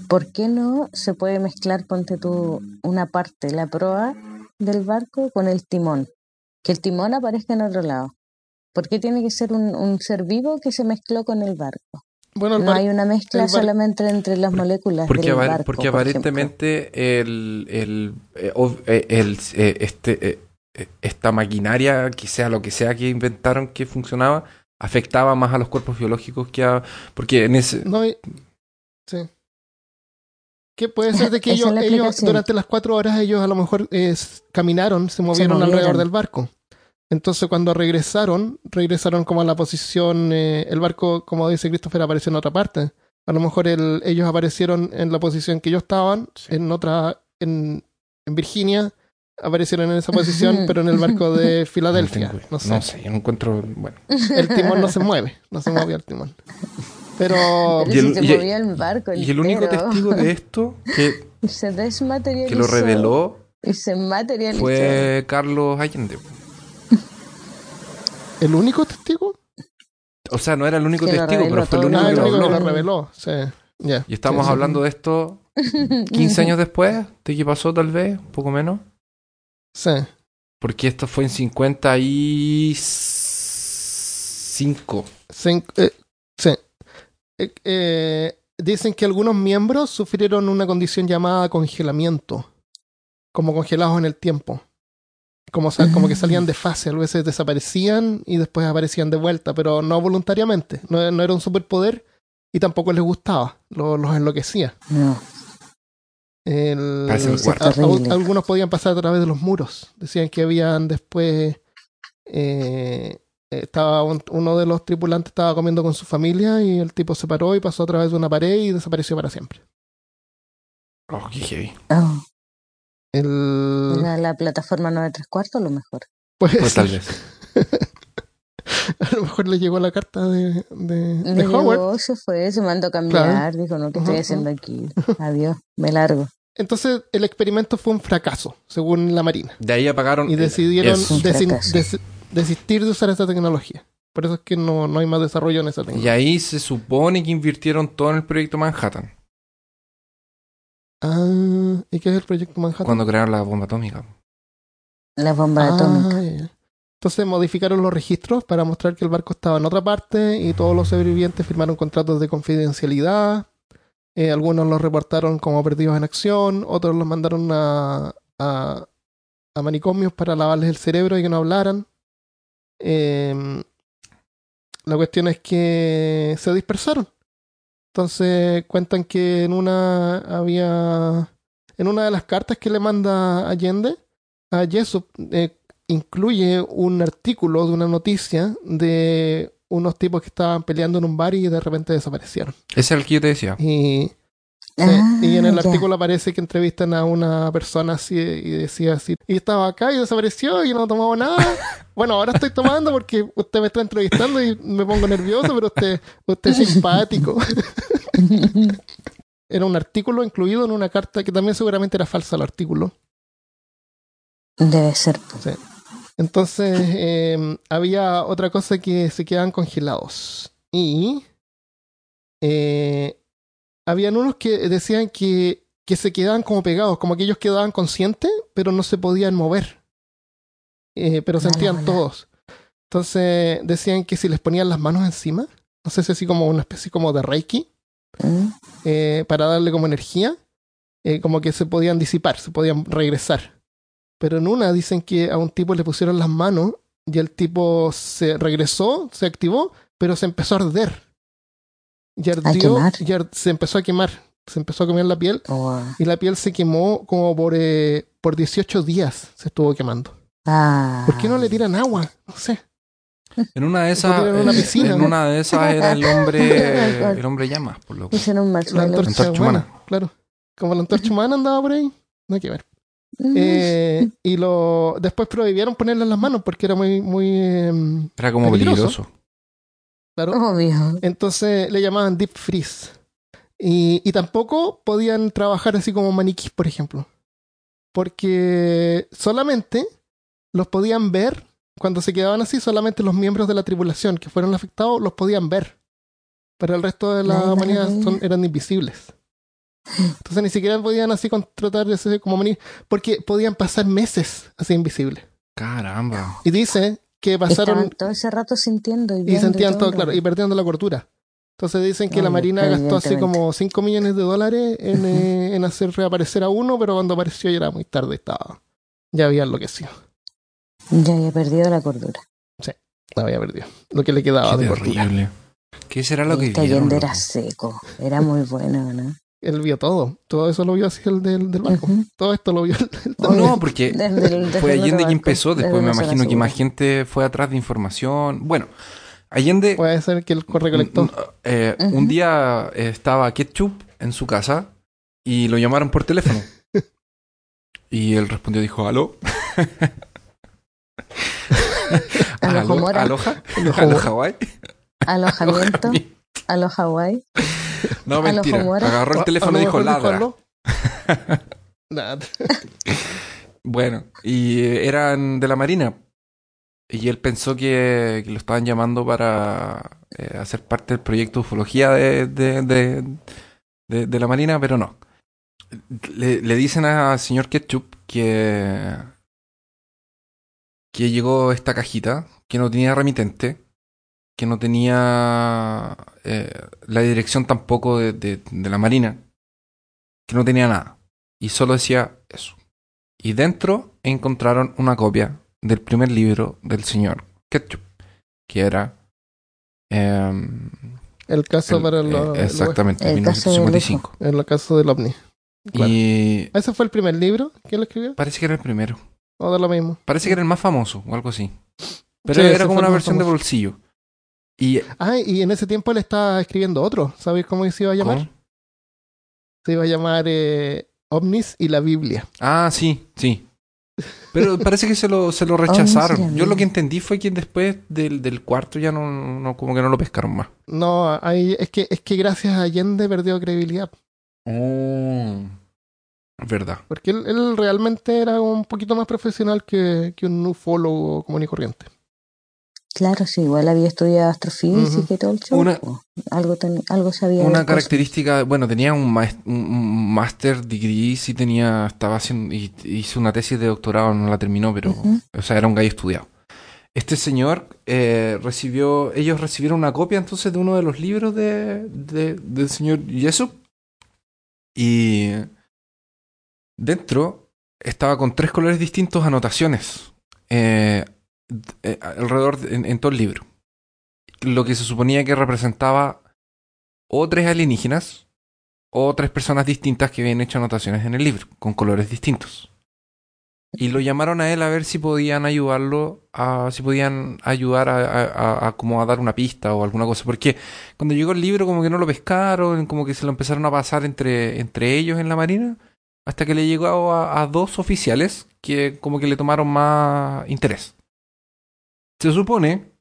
¿por qué no se puede mezclar, ponte tú, una parte, la proa del barco con el timón? Que el timón aparezca en otro lado. ¿Por qué tiene que ser un, un ser vivo que se mezcló con el barco? Bueno, el No hay una mezcla solamente entre las moléculas Porque, del barco. porque por ejemplo. aparentemente el, el, eh, eh, el, eh, este, esta maquinaria, que sea lo que sea que inventaron que funcionaba, afectaba más a los cuerpos biológicos que a... Porque en ese... No hay- Sí. ¿Qué puede ser de que [laughs] ellos, la ellos durante las cuatro horas ellos a lo mejor eh, caminaron, se movieron, movieron. alrededor del barco? Entonces cuando regresaron, regresaron como a la posición, eh, el barco, como dice Christopher, apareció en otra parte. A lo mejor el- ellos aparecieron en la posición que ellos estaban, Sí. en otra, en, en Virginia, aparecieron en esa posición, pero en el barco de [laughs] Filadelfia. tengo- No sé. no sé, yo no encuentro... Bueno, El timón no se mueve, no se movía el timón. Pero Pero Y si el- se y- movía el barco y el único testigo de esto que, [laughs] se desmaterializó. que lo reveló Y se materializó. fue Carlos Allende. el único testigo O sea, no era el único testigo, pero fue el único Ah, que el lo que reveló, sí. Ya. Y estamos Sí, sí. hablando de esto 15 años después de que pasó, tal vez, un poco menos. Sí. Porque esto fue en 55. Se- eh, sí. Eh, eh, dicen que algunos miembros sufrieron una condición llamada congelamiento, como congelados en el tiempo. Como, sal- como que salían de [laughs] fase, a veces desaparecían y después aparecían de vuelta, pero no voluntariamente. No, no era un superpoder y tampoco les gustaba, lo- los enloquecía. No. El- a- algunos podían pasar a través de los muros. Decían que habían después. eh, estaba un- uno de los tripulantes estaba comiendo con su familia y el tipo se paró y pasó a través de una pared y desapareció para siempre. Oh, qué heavy. Oh, El, era la plataforma 9 3 cuartos, a lo mejor. pues, Pues tal vez. [laughs] [laughs] a lo mejor le llegó la carta de, de, de Le Howard. llegó, se fue, se mandó a cambiar. Dijo, no, ¿qué estoy haciendo aquí? Adiós, me largo. Entonces el experimento fue un fracaso, según la Marina. De ahí apagaron. Y decidieron des- desistir de usar esa tecnología. Por eso es que no, no hay más desarrollo en esa Y tecnología. ahí se supone que invirtieron todo en el proyecto Manhattan. Ah, ¿y qué es el proyecto Manhattan? Cuando crearon la bomba atómica. La bomba Ah, atómica. Entonces modificaron los registros para mostrar que el barco estaba en otra parte y todos los sobrevivientes firmaron contratos de confidencialidad. Eh, algunos los reportaron como perdidos en acción, otros los mandaron a, a, a manicomios para lavarles el cerebro y que no hablaran. Eh, la cuestión es que se dispersaron. Entonces cuentan que en una había en una de las cartas que le manda Allende a Jessup eh, incluye un artículo de una noticia de unos tipos que estaban peleando en un bar y de repente desaparecieron. Ese es el que yo te decía. Y, sí, Ah, y en el ya. artículo aparece que entrevistan a una persona así y decía así, y estaba acá y desapareció y no tomaba nada. [laughs] bueno, ahora estoy tomando porque usted me está entrevistando y me pongo nervioso, pero usted, usted es simpático. [laughs] Era un artículo incluido en una carta que también seguramente era falsa el artículo. Debe ser. po. Entonces, eh, había otra cosa que se quedaban congelados. Y eh, habían unos que decían que, que se quedaban como pegados, como que ellos quedaban conscientes, pero no se podían mover. Eh, pero sentían todos. Entonces decían que si les ponían las manos encima, no sé si así como una especie como de reiki, Mm. eh, para darle como energía, eh, como que se podían disipar, se podían regresar. Pero en una dicen que a un tipo le pusieron las manos y el tipo se regresó, se activó, pero se empezó a arder. Y ardió, y ar- se empezó a quemar, se empezó a quemar la piel Oh, y la piel se quemó como por, eh, por 18 días, se estuvo quemando. ah. ¿Por qué no le tiran agua? No sé. En una de esas, en una eh, piscina. en una de esas era el hombre, [laughs] el hombre llamas, por. Hicieron un La antorcha, Antorcha humana, humana. claro. Como la antorcha humana andaba por ahí, no hay que ver. Eh, y lo después prohibieron ponerle en las manos porque era muy, muy em, Era como Peligroso. peligroso. claro. Obvio. Entonces le llamaban deep freeze. Y, y tampoco podían trabajar así como maniquís, por ejemplo. Porque solamente los podían ver, cuando se quedaban así, solamente los miembros de la tripulación que fueron afectados los podían ver. Pero el resto de la humanidad son- eran invisibles. Entonces ni siquiera podían así contratar ese como maniquí, porque podían pasar meses así invisibles. Caramba. Y dice que pasaron Estaban todo ese rato sintiendo y, y sentían todo, claro, y perdiendo la cordura. Entonces dicen que la Marina gastó así como 5 millones de dólares en, [laughs] eh, en hacer reaparecer a uno, pero cuando apareció ya era muy tarde, estaba. Ya había enloquecido, Ya había perdido la cordura. la había perdido. Lo que le quedaba Qué de cordura. terrible. ¿Qué será lo que Este vieron? Allende loco? era seco. Era muy bueno, ¿no? Él vio todo. Todo eso lo vio así el del, del barco. Ujú. Todo esto lo vio el, el- [laughs] No, no, porque Desde el- desde fue Allende quien empezó. Después me imagino que más gente fue atrás de información. Bueno, Allende Puede ser que él recolectó. Eh. Un día eh, estaba Ketchup en su casa y lo llamaron por teléfono. [laughs] y él respondió, dijo, ¿aló? [laughs] ¿Aloha? Aloha ¿Aló. Hawái? Alojamiento. a los Hawái. [laughs] No, mentira. Agarró el teléfono y dijo, ladra. [laughs] [laughs] Bueno, y eh, eran de la Marina. Y él pensó que, que lo estaban llamando para eh, hacer parte del proyecto ufología de, de, de, de- de la Marina, pero no. Le, le dicen al señor Ketchup que, que llegó esta cajita, que no tenía remitente, que no tenía eh, la dirección tampoco de, de- de la Marina, que no tenía nada. Y solo decía eso. Y dentro encontraron una copia del primer libro del señor Ketchup, que era... em, El caso el- para eh, lo, exactamente, El caso del 1955. En el caso del ovni. Claro. Y ¿Ese fue el primer libro que él escribió? parece que era el primero. ¿O de lo mismo? Parece que era el más famoso o algo así. Pero Sí, era como el una versión de bolsillo. Y Ah, y en ese tiempo él estaba escribiendo otro. ¿Sabéis cómo se iba a llamar? ¿cómo? Se iba a llamar eh, OVNIs y la Biblia. Ah, sí, sí. Pero [laughs] parece que se lo, se lo rechazaron. Yo lo que entendí fue que después del, del cuarto ya no, no, como que no lo pescaron más. No, ahí, es, que, es que gracias a Allende perdió credibilidad. Oh. Verdad. Porque él, él realmente era un poquito más profesional que, que un ufólogo común y corriente. Claro, sí, igual había estudiado astrofísica y todo el show. Una- algo, ten- algo sabía. Una característica, bueno, tenía un, maes- un- master degree, sí tenía, estaba haciendo, y- hizo una tesis de doctorado, no la terminó, pero, o sea, era un gallo estudiado. Este señor eh, recibió, ellos recibieron una copia entonces de uno de los libros de, de- del señor Jessup y dentro estaba con tres colores distintos anotaciones eh, eh, alrededor de- en, todo el libro. Lo que se suponía que representaba o tres alienígenas o tres personas distintas que habían hecho anotaciones en el libro con colores distintos. Y lo llamaron a él a ver si podían ayudarlo, a, si podían ayudar a, como a dar una pista o alguna cosa. Porque cuando llegó el libro como que no lo pescaron, como que se lo empezaron a pasar entre, entre ellos en la marina, hasta que le llegó a dos oficiales que como que le tomaron más interés. Se supone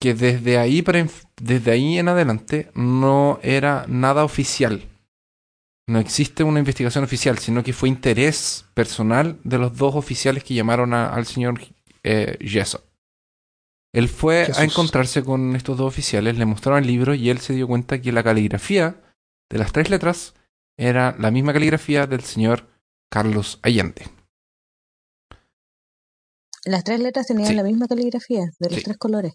que desde ahí, desde ahí en adelante no era nada oficial. No existe una investigación oficial, sino que fue interés personal de los dos oficiales que llamaron a- al señor eh, Jessop. Él fue Jesús. a encontrarse con estos dos oficiales, le mostraron el libro y él se dio cuenta que la caligrafía de las tres letras era la misma caligrafía del señor Carlos Allende. Las tres letras tenían Sí. la misma caligrafía, de los Sí. tres colores.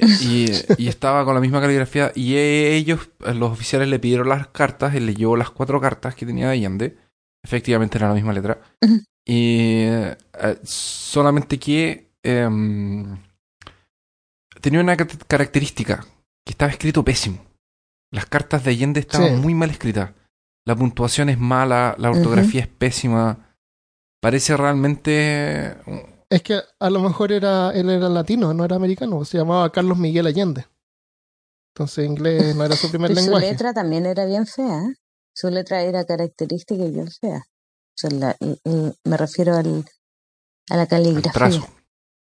Y, y estaba con la misma caligrafía. Y ellos, los oficiales, le pidieron las cartas. Él leyó las cuatro cartas que tenía de Allende. Efectivamente era la misma letra. Y eh, solamente que em, tenía una car- característica: que estaba escrito pésimo. Las cartas de Allende estaban Sí. muy mal escritas. La puntuación es mala, la ortografía es pésima. Parece realmente Es que a lo mejor era, él era latino, no era americano. Se llamaba Carlos Miguel Allende. Entonces inglés no era su [laughs] primer Y su lenguaje. letra también era bien fea. ¿eh? Su letra era característica y bien fea. O sea, la- el- el- me refiero al, a la el caligrafía. trazo.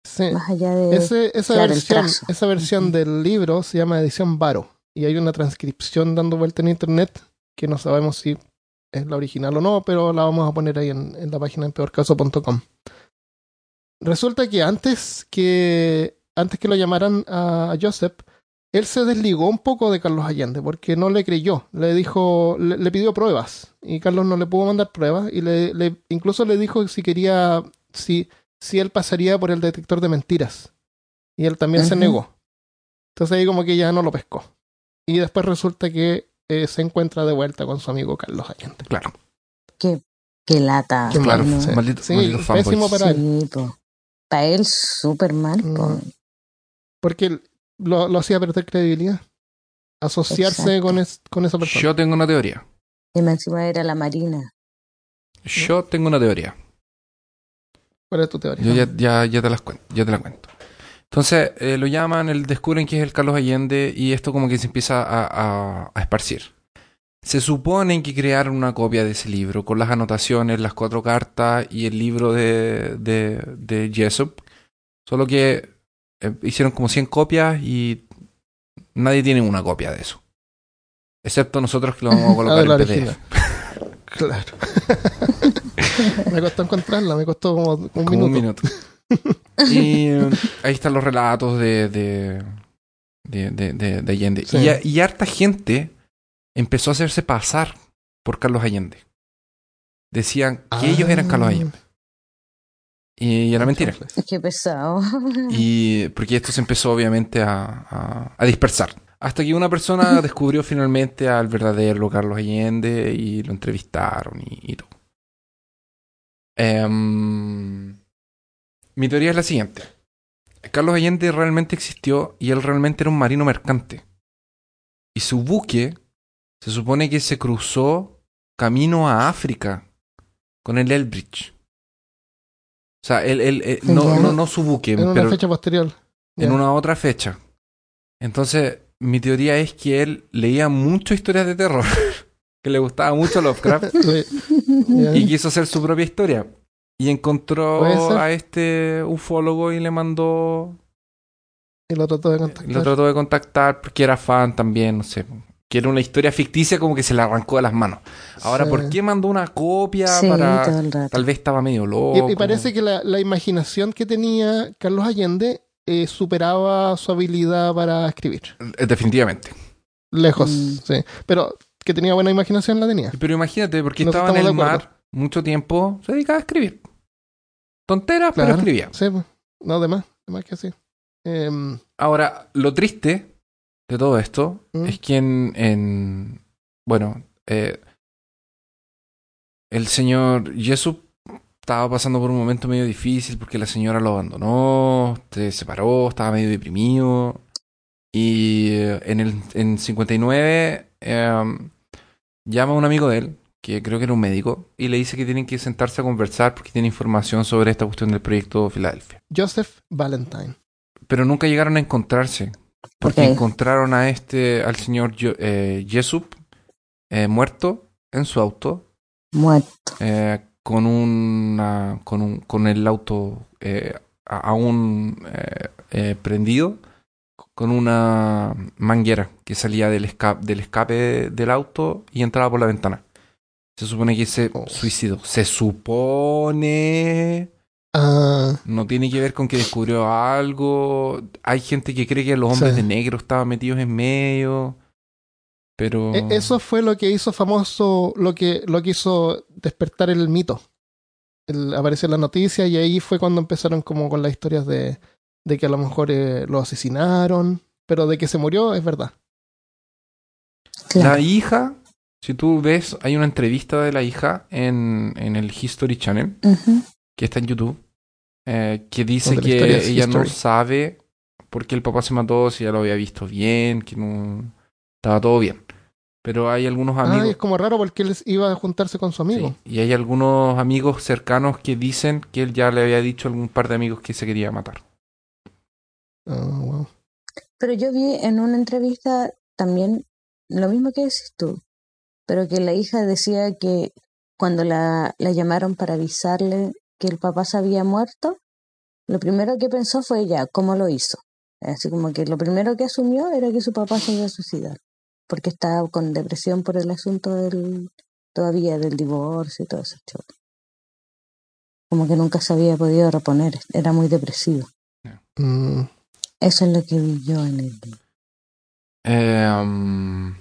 Sí. Más allá de... Ese- esa, claro, versión, trazo. esa versión del libro se llama edición Varo. Y hay una transcripción dando vuelta en internet que no sabemos si es la original o no, pero la vamos a poner ahí en, en la página en peorcaso.com. Resulta que antes que antes que lo llamaran a Joseph, él se desligó un poco de Carlos Allende porque no le creyó. Le dijo, le, le pidió pruebas y Carlos no le pudo mandar pruebas y le, le- incluso le dijo si quería, si, si él pasaría por el detector de mentiras. Y él también se negó. Entonces ahí como que ya no lo pescó. Y después resulta que eh, se encuentra de vuelta con su amigo Carlos Allende. Claro. Qué, qué lata. Qué Claro, ¿no? Sí. maldito, Sí, maldito pésimo para él. Sí. Para él súper mal. po. Porque lo, lo hacía perder credibilidad. Asociarse con, es- con esa persona. Yo tengo una teoría. Y encima era la Marina. Yo tengo una teoría. ¿Cuál es tu teoría? Yo ya, ya, ya te las cuento, ya te la cuento. Entonces eh, lo llaman, el, descubren que es el Carlos Allende y esto como que se empieza a, a- a esparcir. Se supone que crearon una copia de ese libro con las anotaciones, las cuatro cartas y el libro de, de, de Jessup. Solo que eh, hicieron como 100 copias y nadie tiene una copia de eso. Excepto nosotros que lo vamos a [laughs] Ah, colocar de la en original. PDF. [laughs] Claro. [laughs] me costó encontrarla, me costó como un Como minuto. un minuto. [laughs] y [laughs] ahí están los relatos de, de, de, de, de- de Allende. Sí. Y, y harta gente empezó a hacerse pasar por Carlos Allende. Decían que ellos eran Carlos Ah. Allende. Y era mentira. Qué pesado. [laughs] Y porque esto se empezó obviamente a, a- a dispersar. Hasta que una persona descubrió finalmente al verdadero Carlos Allende y lo entrevistaron y, y todo. Em, mi teoría es la siguiente. Carlos Allende realmente existió y él realmente era un marino mercante. Y su buque se supone que se cruzó camino a África con el Elbridge. O sea, él, él- él- no, no, no su buque, En una fecha posterior. en una otra fecha. Entonces, mi teoría es que él leía mucho historias de terror, [laughs] que le gustaba mucho Lovecraft [laughs] y quiso hacer su propia historia. Y encontró a este ufólogo y le mandó, Y lo trató de lo contactar. trató de contactar porque era fan también, no sé. Que era una historia ficticia como que se le arrancó de las manos. Ahora, Sí. ¿por qué mandó una copia Sí, para...? todo el rato. Tal vez estaba medio loco. Y, y parece que la, la imaginación que tenía Carlos Allende eh, superaba su habilidad para escribir. Eh, Definitivamente. Lejos, Mm. sí. Pero que tenía buena imaginación la tenía. Pero imagínate, porque Nos estaba en el mar mucho tiempo, se dedicaba a escribir. Tonteras, pero escribía. Sí, pues. no, de más, de más que sí. Em, Ahora, lo triste de todo esto ¿Mm? es que en, en- bueno, eh, el señor Jesús estaba pasando por un momento medio difícil porque la señora lo abandonó, se separó, estaba medio deprimido. Y eh, en el en 59 eh, llama a un amigo de él, que creo que era un médico, y le dice que tienen que sentarse a conversar porque tiene información sobre esta cuestión del proyecto Filadelfia. Joseph Valentine. Pero nunca llegaron a encontrarse. Porque Ok. encontraron a este, al señor eh, Jessup eh, muerto en su auto, Muerto. eh, con una, con un, con el auto eh, a- aún eh, eh, prendido, con una manguera que salía del escape, del escape del auto y entraba por la ventana. Se supone que se Oh. suicidó. Se supone. Ah, No tiene que ver con que descubrió algo. Hay gente que cree que los hombres Sí. de negro estaban metidos en medio. Pero. e- eso fue lo que hizo famoso, lo que, lo que hizo despertar el mito. el- apareció en la noticia y ahí fue cuando empezaron como con las historias de, de que a lo mejor eh, lo asesinaron, pero de que se murió es verdad. Claro. La hija, si tú ves, hay una entrevista de la hija en, en el History Channel, que está en YouTube, eh, que dice que ella no sabe por qué el papá se mató, si ya lo había visto bien, que no estaba todo bien. Pero hay algunos Ah, amigos. es como raro porque él iba a juntarse con su amigo. Sí, y hay algunos amigos cercanos que dicen que él ya le había dicho a algún par de amigos que se quería matar. Ah, wow. Pero yo vi en una entrevista también lo mismo que decís tú, pero que la hija decía que cuando la, la llamaron para avisarle que el papá se había muerto, lo primero que pensó fue ya, ¿cómo lo hizo? Así como que lo primero que asumió era que su papá se iba a suicidar, porque estaba con depresión por el asunto del todavía del divorcio y todo ese show. Como que nunca se había podido reponer, era muy depresivo. Mm, Eso es lo que vi yo en el Eh, um,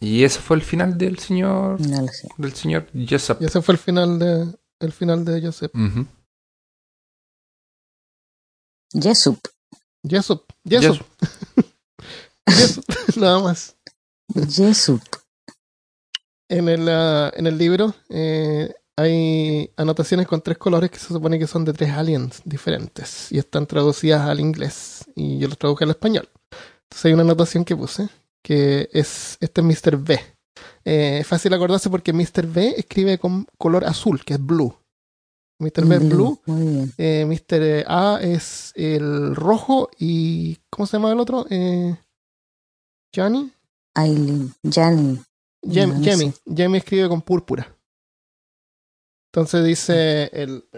y ese fue el final del señor no lo sé. del señor Jessup. y ese fue el final de el final de Joseph. Ujú. Jesup. Jessup. Jessup. Jessup. Nada más. Jesup. En el, ah, en el libro eh, hay anotaciones con tres colores que se supone que son de tres aliens diferentes y están traducidas al inglés y yo los traduje al español. Entonces hay una anotación que puse que es este es Mr. B. Eh, es fácil acordarse porque Mr. B escribe con color azul, que es blue. Mr. B es blue, bien. eh, Mr. A es el rojo y ¿cómo se llama el otro? Eh, Johnny. Aileen. Jemmy. sé. Jemmy escribe con púrpura. Entonces dice el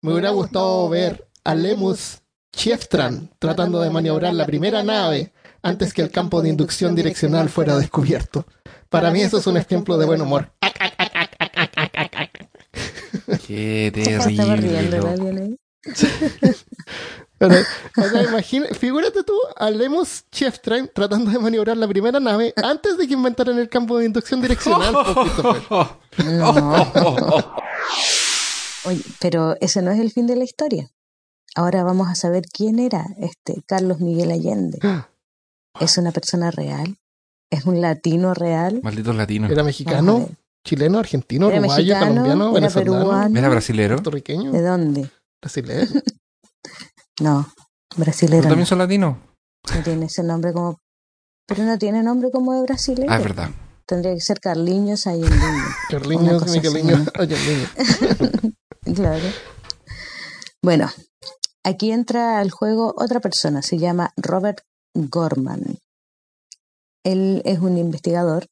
me hubiera gustado ver a Lemus Chieftran tratando de maniobrar la primera nave antes que el campo de inducción direccional fuera descubierto. Para mí eso es un ejemplo de buen humor. Qué Estaba terrible. riendo el loco. alien ahí. [laughs] Pero, o sea, imagina, figúrate tú a Lemus Chieftran tratando de maniobrar la primera nave antes de que inventaran el campo de inducción direccional. [laughs] No. Oye, pero ese no es el fin de la historia. Ahora vamos a saber quién era este Carlos Miguel Allende. [gasps] ¿Es una persona real? ¿Es un latino real? Malditos latinos. Era mexicano, chileno, argentino, ¿Era uruguayo, mexicano? colombiano, ¿Era venezolano, peruano? Era brasilero. puertorriqueño, ¿De dónde? brasileño. [laughs] No, ¿Tú brasilero. también No, son latinos? No tiene ese nombre como... Pero no tiene nombre como de brasileño. Ah, es verdad. Tendría que ser Carliños Allende. [laughs] Carliños, Migueliños, ¿no? Allendino. [laughs] Claro. Bueno, aquí entra al juego otra persona, se llama Robert Gorman. Él es un investigador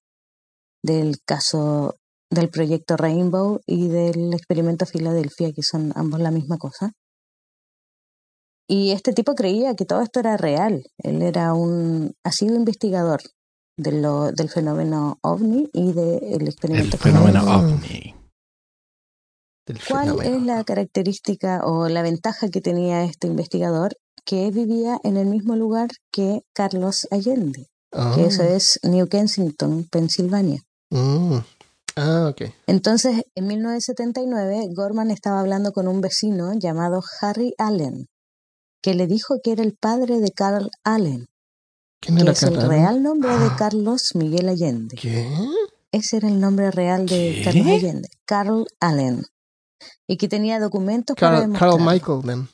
del caso del proyecto Rainbow y del experimento Filadelfia, que son ambos la misma cosa. Y este tipo creía que todo esto era real. Él era un, ha sido investigador de lo, del fenómeno ovni y del El experimento fenómeno ovni. ¿Cuál fenómeno. es la característica o la ventaja que tenía este investigador? Que vivía en el mismo lugar que Carlos Allende, Ah, que eso es New Kensington, Pensilvania. mm. Ah, ok. Entonces, en 1979, Gorman estaba hablando con un vecino llamado Harry Allen, que le dijo que era el padre de Carl Allen, ¿Quién que era es el real nombre de Carlos Miguel Allende. ¿Qué? Ese era el nombre real de ¿Qué? Carlos Allende, Carl Allen, y que tenía documentos para Carl, Carl. Michael, then.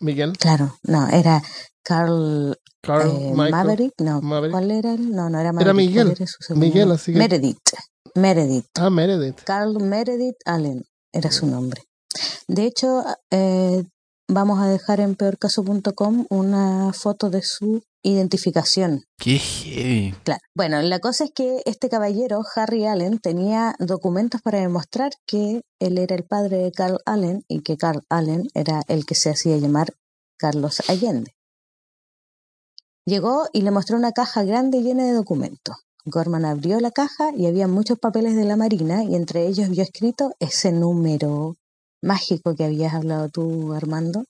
Miguel. Claro, no, era Carl Carl eh. Maverick, no, Maverick. ¿cuál era él? No, no era Maverick. Miguel, ¿cuál era Miguel, nombre? así que- Meredith, Meredith, Ah, Meredith. Carl Meredith Allen era su nombre. De hecho, eh, vamos a dejar en peorcaso.com una foto de su identificación. Qué heavy. Claro. Bueno, la cosa es que este caballero, Harry Allen, tenía documentos para demostrar que él era el padre de Carl Allen y que Carl Allen era el que se hacía llamar Carlos Allende. Llegó y le mostró una caja grande llena de documentos. Gorman abrió la caja y había muchos papeles de la Marina y entre ellos vio escrito ese número mágico que habías hablado tú, Armando,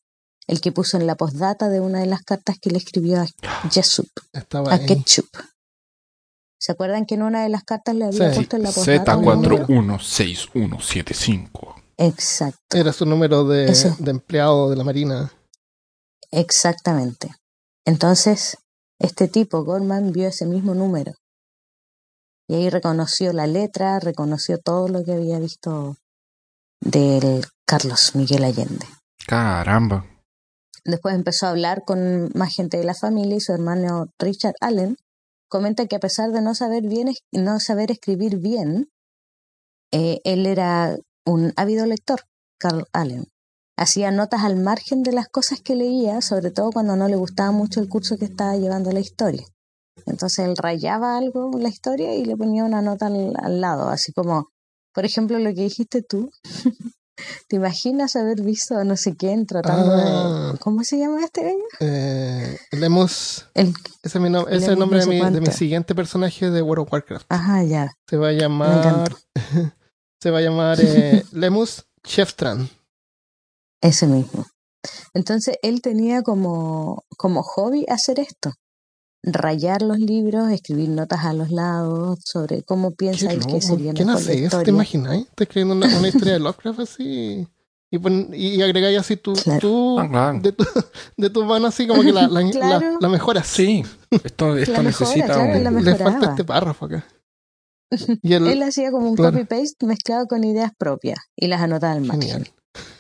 el que puso en la postdata de una de las cartas que le escribió a Jesup Estaba a ahí. Ketchup. ¿Se acuerdan que en una de las cartas le había Sí. puesto en la postdata un número? Z416175. Exacto, Era su número de, de empleado de la Marina. exactamente. Entonces, este tipo, Gorman, vio ese mismo número. Y ahí reconoció la letra, reconoció todo lo que había visto del Carlos Miguel Allende. Caramba. Después empezó a hablar con más gente de la familia y su hermano Richard Allen comenta que a pesar de no saber bien, no saber escribir bien, eh, él era un ávido lector, Carl Allen. Hacía notas al margen de las cosas que leía, sobre todo cuando no le gustaba mucho el curso que estaba llevando la historia. Entonces él rayaba algo la historia y le ponía una nota al, al lado, así como, por ejemplo, lo que dijiste tú. [laughs] ¿Te imaginas haber visto no sé quién tratando Ah. de... ¿Cómo se llama este gallo? Eh, Lemus, El... ese es, mi nom- ese es el nombre de no sé mi, de mi cuánto. siguiente personaje de World of Warcraft. Ajá, ya. Se va a llamar. [laughs] se va a llamar eh, [laughs] Lemus Cheftran. Ese mismo. Entonces él tenía como, como hobby hacer esto. Rayar los libros, escribir notas a los lados sobre cómo piensa él que sería ¿Quién mejor hace eso? ¿Te historia. imagináis? Estás escribiendo una, una historia de Lovecraft así. Y, pon- y agregáis así tu, Claro. tu- Ah, claro. de, tu, [laughs] de tu mano así como que la, la, Claro. la- la mejoras. Sí, esto, esto La mejora, necesita claro, un- la Le falta este párrafo acá. [laughs] Y el, Él hacía como un claro. copy-paste mezclado con ideas propias y las anotaba al margen.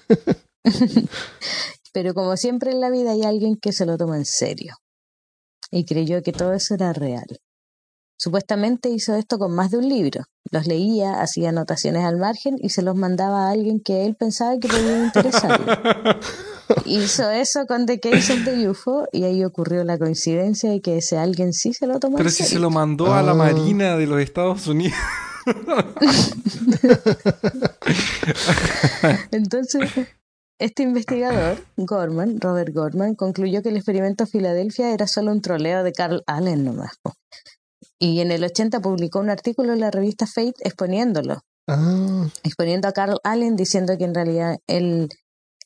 [laughs] Pero como siempre en la vida hay alguien que se lo toma en serio y creyó que todo eso era real. Supuestamente hizo esto con más de un libro. Los leía, hacía anotaciones al margen y se los mandaba a alguien que él pensaba que podía interesarle. [laughs] hizo eso con The Case of the UFO y ahí ocurrió la coincidencia de que ese alguien sí se lo tomó Pero en si se lo mandó a la Ah. Marina de los Estados Unidos. [laughs] Entonces, este investigador, Gorman, Robert Gorman, concluyó que el experimento Filadelfia era solo un troleo de Carl Allen nomás. Y en el 80 publicó un artículo en la revista Fate exponiéndolo, Ah, exponiendo a Carl Allen diciendo que en realidad él,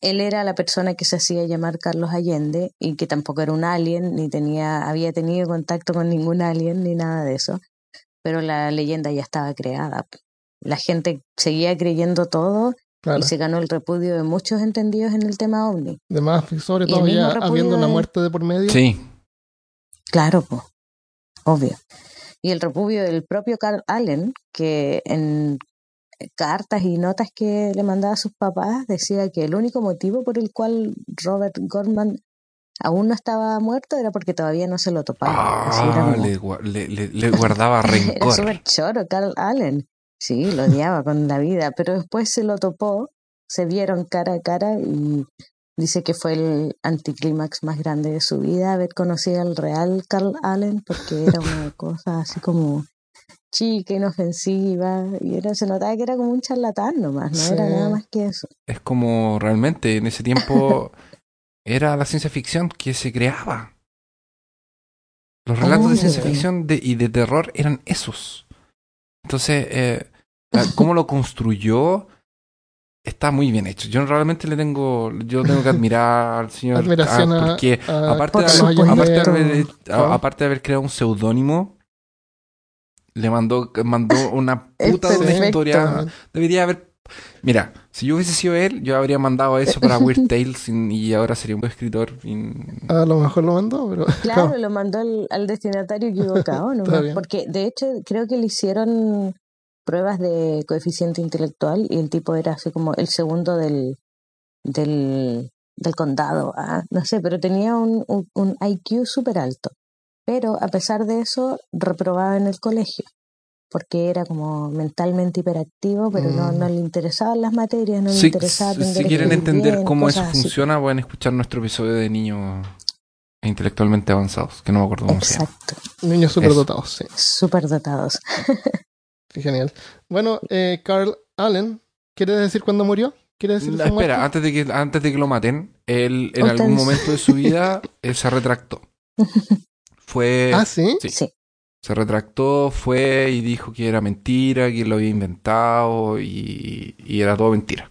él era la persona que se hacía llamar Carlos Allende y que tampoco era un alien, ni tenía, había tenido contacto con ningún alien, ni nada de eso. Pero la leyenda ya estaba creada. La gente seguía creyendo todo claro. y se ganó el repudio de muchos entendidos en el tema ovni. Además, sobre todo ya habiendo una muerte de por medio. Sí. Claro, pues, obvio. Y el repudio del propio Carl Allen, que en cartas y notas que le mandaba a sus papás decía que el único motivo por el cual Robert Gorman aún no estaba muerto era porque todavía no se lo topaba. Así era Ah, como- le, gua- le- le- le guardaba [laughs] Era rencor. súper choro, Carl Allen. Sí, lo odiaba con la vida, pero después se lo topó, se vieron cara a cara y dice que fue el anticlímax más grande de su vida haber conocido al real Carl Allen porque era una cosa así como chica, inofensiva y era, se notaba que era como un charlatán nomás, no era nada más que eso. Es como realmente en ese tiempo [laughs] era la ciencia ficción que se creaba. Los relatos de Obvio. ciencia ficción de- y de terror eran esos. Entonces, eh, cómo lo construyó está muy bien hecho. Yo realmente le tengo, yo tengo que admirar al [laughs] señor Admiración ah, a, porque a aparte de, Por haber, supuesto. aparte, de haber, favor. aparte de haber creado un seudónimo, le mandó, mandó una puta de una historia. Debería haber. Mira, si yo hubiese sido él, yo habría mandado eso para Weird [laughs] Tales y, y ahora sería un buen escritor. y- A lo mejor lo mandó, pero. [laughs] Claro, lo mandó al, al destinatario equivocado, [laughs] bien. porque de hecho creo que le hicieron pruebas de coeficiente intelectual y el tipo era así como el segundo del del, del condado, ah, no sé, pero tenía un, un, un IQ súper alto. Pero a pesar de eso, reprobaba en el colegio, porque era como mentalmente hiperactivo, pero no, Mm. no le interesaban las materias, no le interesaba si aprender quieren entender bien, cómo eso así. funciona, pueden escuchar nuestro episodio de niños intelectualmente avanzados, que no me acuerdo cómo se llama. Exacto, Niños superdotados, sí. súper dotados. [laughs] Qué genial. Bueno, eh, Carl Allen, ¿quieres decir cuándo murió? ¿Quieres decir espera, muerte? antes de que antes de que lo maten, él en algún momento de su vida él se retractó. [laughs] Fue Ah, sí. sí. Sí. Se retractó, fue y dijo que era mentira, que lo había inventado y, y era todo mentira.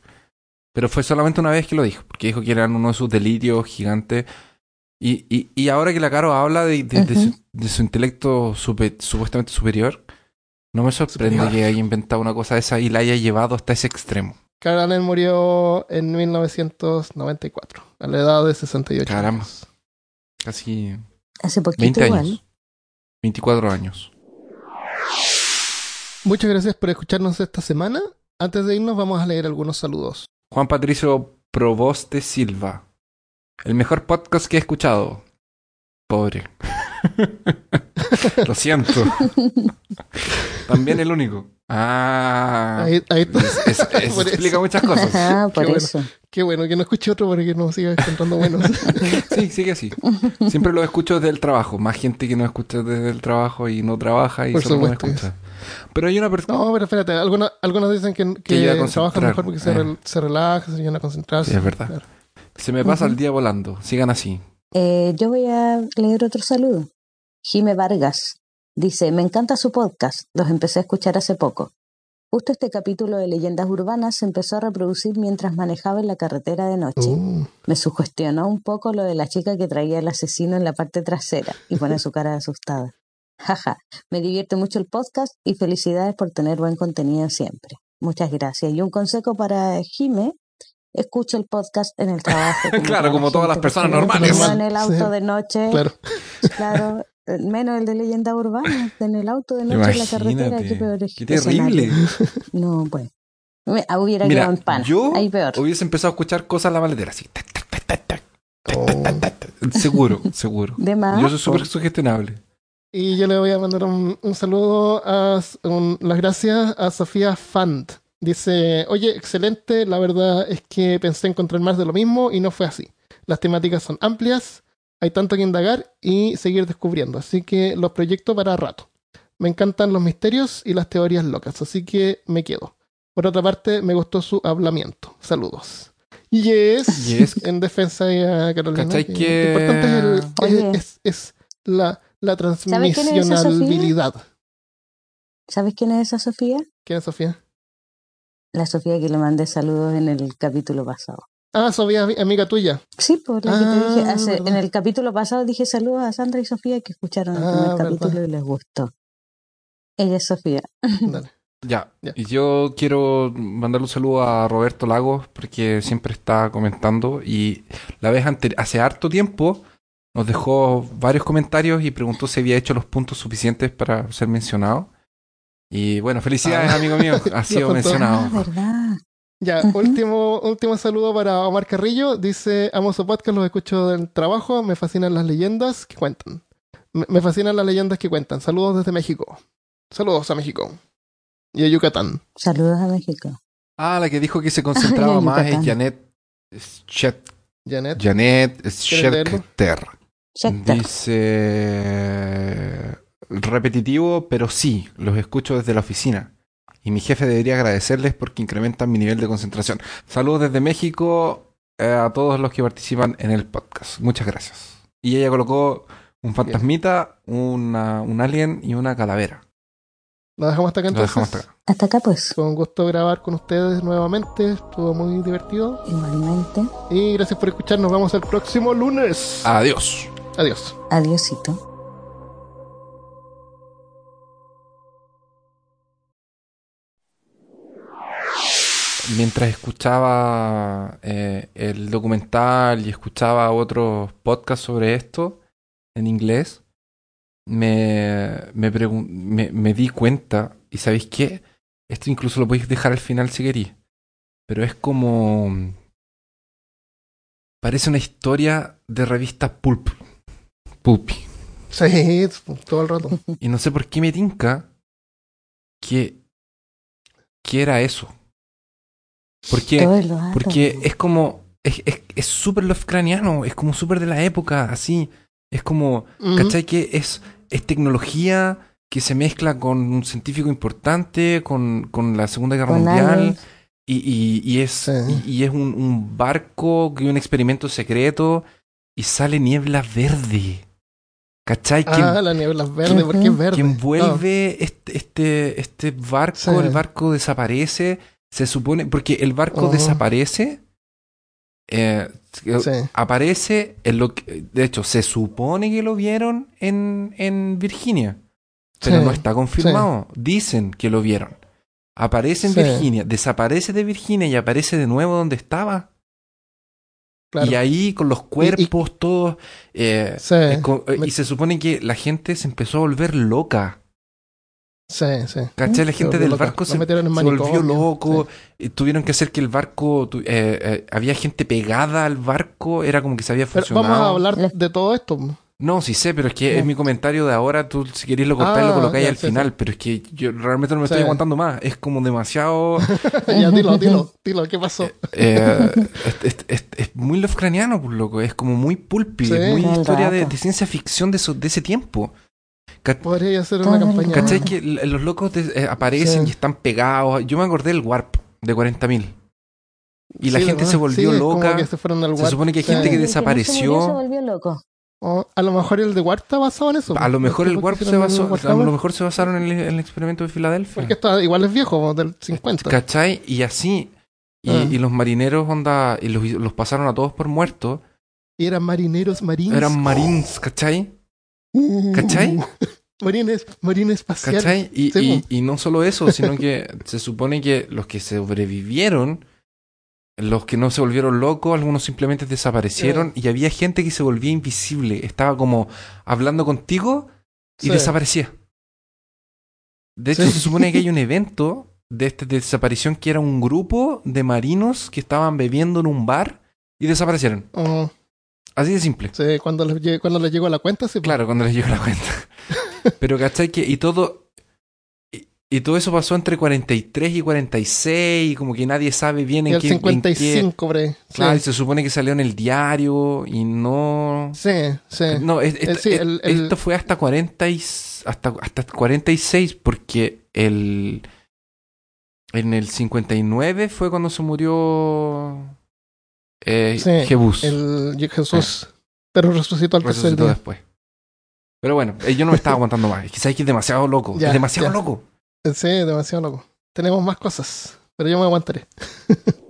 Pero fue solamente una vez que lo dijo, porque dijo que eran uno de sus delirios gigantes. Y, y, y ahora que la Caro habla de, de- de su, de su intelecto supuestamente superior, no me sorprende Superior. que haya inventado una cosa de esa y la haya llevado hasta ese extremo. Allen murió en 1994, a la edad de 68 Caramba. años. Casi Hace poquito 20 igual. Años. 24 años. Muchas gracias por escucharnos esta semana. Antes de irnos vamos a leer algunos saludos. Juan Patricio Proboste Silva. El mejor podcast que he escuchado. Pobre. [laughs] Lo siento. [laughs] También el único. Ah. Ahí, ahí está. Es- es- [laughs] eso Por explica eso. muchas cosas. [laughs] Ah, por Qué bueno. eso. Qué bueno que no escuche otro para que no siga encontrando buenos. [laughs] Sí, sigue así. Siempre lo escucho desde el trabajo. Más gente que no escucha desde el trabajo y no trabaja y Por solo supuesto. escucha. Pero hay una persona. No, pero espérate, algunos, algunos dicen que, Que que trabajan mejor porque se, Eh. rel- se relaja, se ayudan a concentrarse. Sí, es verdad. Claro. Se me pasa el día volando. Sigan así. Eh, yo voy a leer otro saludo. Jime Vargas dice, me encanta su podcast, los empecé a escuchar hace poco. Justo este capítulo de Leyendas Urbanas se empezó a reproducir mientras manejaba en la carretera de noche. Uh, Me sugestionó un poco lo de la chica que traía el asesino en la parte trasera y pone su cara de [laughs] asustada. Jaja, me divierte mucho el podcast y felicidades por tener buen contenido siempre. Muchas gracias. Y un consejo para Jime, escucha el podcast en el trabajo. [laughs] Claro, como todas las personas normales. No en el auto Sí. de noche, claro. claro, menos el de leyenda urbana, en el auto de noche en la carretera, qué peor Imagínate. Qué terrible. No, pues. Me- ah, hubiera Mira, quedado en pana. yo Ahí peor. hubiese empezado a escuchar cosas en la maletera. Así. tac, tac, tac, Oh. Seguro, seguro. De más. Yo soy súper sugestionable. Y yo le voy a mandar un, un saludo a un- las gracias a Sofía Fand. Dice, oye, excelente, la verdad es que pensé encontrar más de lo mismo y no fue así. Las temáticas son amplias, hay tanto que indagar y seguir descubriendo, así que los proyectos para rato. Me encantan los misterios y las teorías locas, así que me quedo. Por otra parte, me gustó su hablamiento. Saludos. Yes, Yes. [laughs] en defensa de Carolina. ¿Cachai que importante es, el- es- es- es la, la transmisionabilidad. ¿Sabes quién es esa Sofía? ¿Quién es Sofía? La Sofía que le mandé saludos en el capítulo pasado. Ah, Sofía, ami- amiga tuya. Sí, por la que Ah, te dije. hace- verdad. en el capítulo pasado dije saludos a Sandra y Sofía que escucharon el Ah, primer verdad. capítulo y les gustó. Ella es Sofía. [laughs] Dale. Ya. Ya. Y yo quiero mandarle un saludo a Roberto Lagos porque siempre está comentando y la vez anterior, hace harto tiempo, nos dejó varios comentarios y preguntó si había hecho los puntos suficientes para ser mencionado. Y bueno, felicidades, Ah. amigo mío, [laughs] ha sido mencionado. Ah, Ya, último, último saludo para Omar Carrillo. Dice, amo su podcast, los escucho del trabajo, me fascinan las leyendas que cuentan. Me, me fascinan las leyendas que cuentan. Saludos desde México. Saludos a México. Y a Yucatán. Saludos a México. Ah, la que dijo que se [laughs] concentraba Ay, más es. Janet Schet- Janet. Janet. Schechter. Dice repetitivo, pero sí, los escucho desde la oficina. Y mi jefe debería agradecerles porque incrementan mi nivel de concentración. Saludos desde México eh, a todos los que participan en el podcast. Muchas gracias. Y ella colocó un fantasmita, una, un alien y una calavera. Lo dejamos hasta acá Lo entonces. dejamos hasta acá. Hasta acá pues. Fue un gusto grabar con ustedes nuevamente. Estuvo muy divertido. Igualmente. Y gracias por escuchar. Nos vemos el próximo lunes. Adiós. Adiós. Adiosito. Mientras escuchaba eh, el documental y escuchaba otros podcasts sobre esto en inglés, me, me, me, me di cuenta, y ¿sabéis qué? Esto incluso lo podéis dejar al final si queréis, pero es como... Parece una historia de revista Pulp. Pulpy. Sí, todo el rato. Y no sé por qué me tinca que, que era eso. Porque porque es como. Es es- es súper Lovecraftiano, es como súper de la época, así. Es como. Ujú. ¿Cachai? Que es, es tecnología que se mezcla con un científico importante, con, con la Segunda Guerra Con Mundial. Y, y, y es, Sí. y, y es un, un barco que un experimento secreto y sale niebla verde. ¿Cachai? Que, Ah, la niebla es verde, porque es verde. que envuelve este, este, este barco, Sí. el barco desaparece, se supone, porque el barco desaparece, eh, sí. aparece en lo que, de hecho, se supone que lo vieron en, en Virginia, pero Sí. no está confirmado, dicen que lo vieron. aparece en. Virginia, desaparece de Virginia y aparece de nuevo donde estaba. Claro. Y ahí con los cuerpos, todos. eh, eh, y se supone que la gente se empezó a volver loca. Sí, sí. ¿Cachai? La gente del loca. barco se, metieron en se volvió loco. eh, Tuvieron que hacer que el barco. tu- eh, eh, había gente pegada al barco. Era como que se había Pero funcionado. vamos a hablar de todo esto. No, sí sé, pero es que es mi comentario de ahora. Tú, si queréis lo cortáis, Ah, lo colocáis ya, al sí, final. sí. Pero es que yo realmente no me Sí. estoy aguantando más. Es como demasiado. [laughs] ya, dilo, dilo, dilo, ¿qué pasó? eh, es, es- es- es muy Lovecraftiano, pues loco. Es como muy pulpy. Sí. Es muy historia de, ciencia ficción de, eso- de ese tiempo. Podría hacer una campaña. ¿Cachai? Que los locos de- eh, aparecen Sí. y están pegados. Yo me acordé del Warp de 40.000. Y la Sí, gente se volvió Sí, es como loca. que se fueron al Se Warp. supone que hay Sí. gente que desapareció. no se murió se volvió loco. O a lo mejor el de Warp está basado en eso. A lo mejor el Warp se basó, a lo mejor se basaron en el, en el experimento de Filadelfia. Porque esto igual es viejo, del 50. ¿Cachai? Y así. Y, Ah. y los marineros, onda, y los, los pasaron a todos por muertos. Y eran marineros marines. Eran marines, ¿cachai? Uh, [laughs] ¿Cachai? marines, marines espaciales. ¿Cachai? Y, Sí, y- y no solo eso, sino que [laughs] se supone que los que sobrevivieron, los que no se volvieron locos, algunos simplemente desaparecieron y había gente que se volvía invisible. Estaba como hablando contigo y Sí. desaparecía. De hecho, Sí. se supone que hay un [laughs] evento de, de desaparición que era un grupo de marinos que estaban bebiendo en un bar y desaparecieron. Oh, Así de simple. sí, cuando les, cuando les llegó la cuenta, sí. Claro, cuando les llegó la cuenta. [laughs] Pero ¿cachai? Que, y todo. Y, y todo eso pasó entre 43 y 46, y como que nadie sabe bien Y en el qué. en qué- 55, bre. Sí. claro, y se supone que salió en el diario y no. Sí, sí. No, es- es- Eh, sí, es- el- el- esto fue hasta 40 y, hasta, hasta 46, porque el. En el 59 fue cuando se murió. Eh, Sí, Jebus. El Jesús, pero resucitó al tercer Resucitó día. después. Pero bueno, eh, yo no me estaba aguantando más. Es que es demasiado loco. Ya, es demasiado ya. loco. Sí, demasiado loco. Tenemos más cosas, pero yo me aguantaré. [laughs]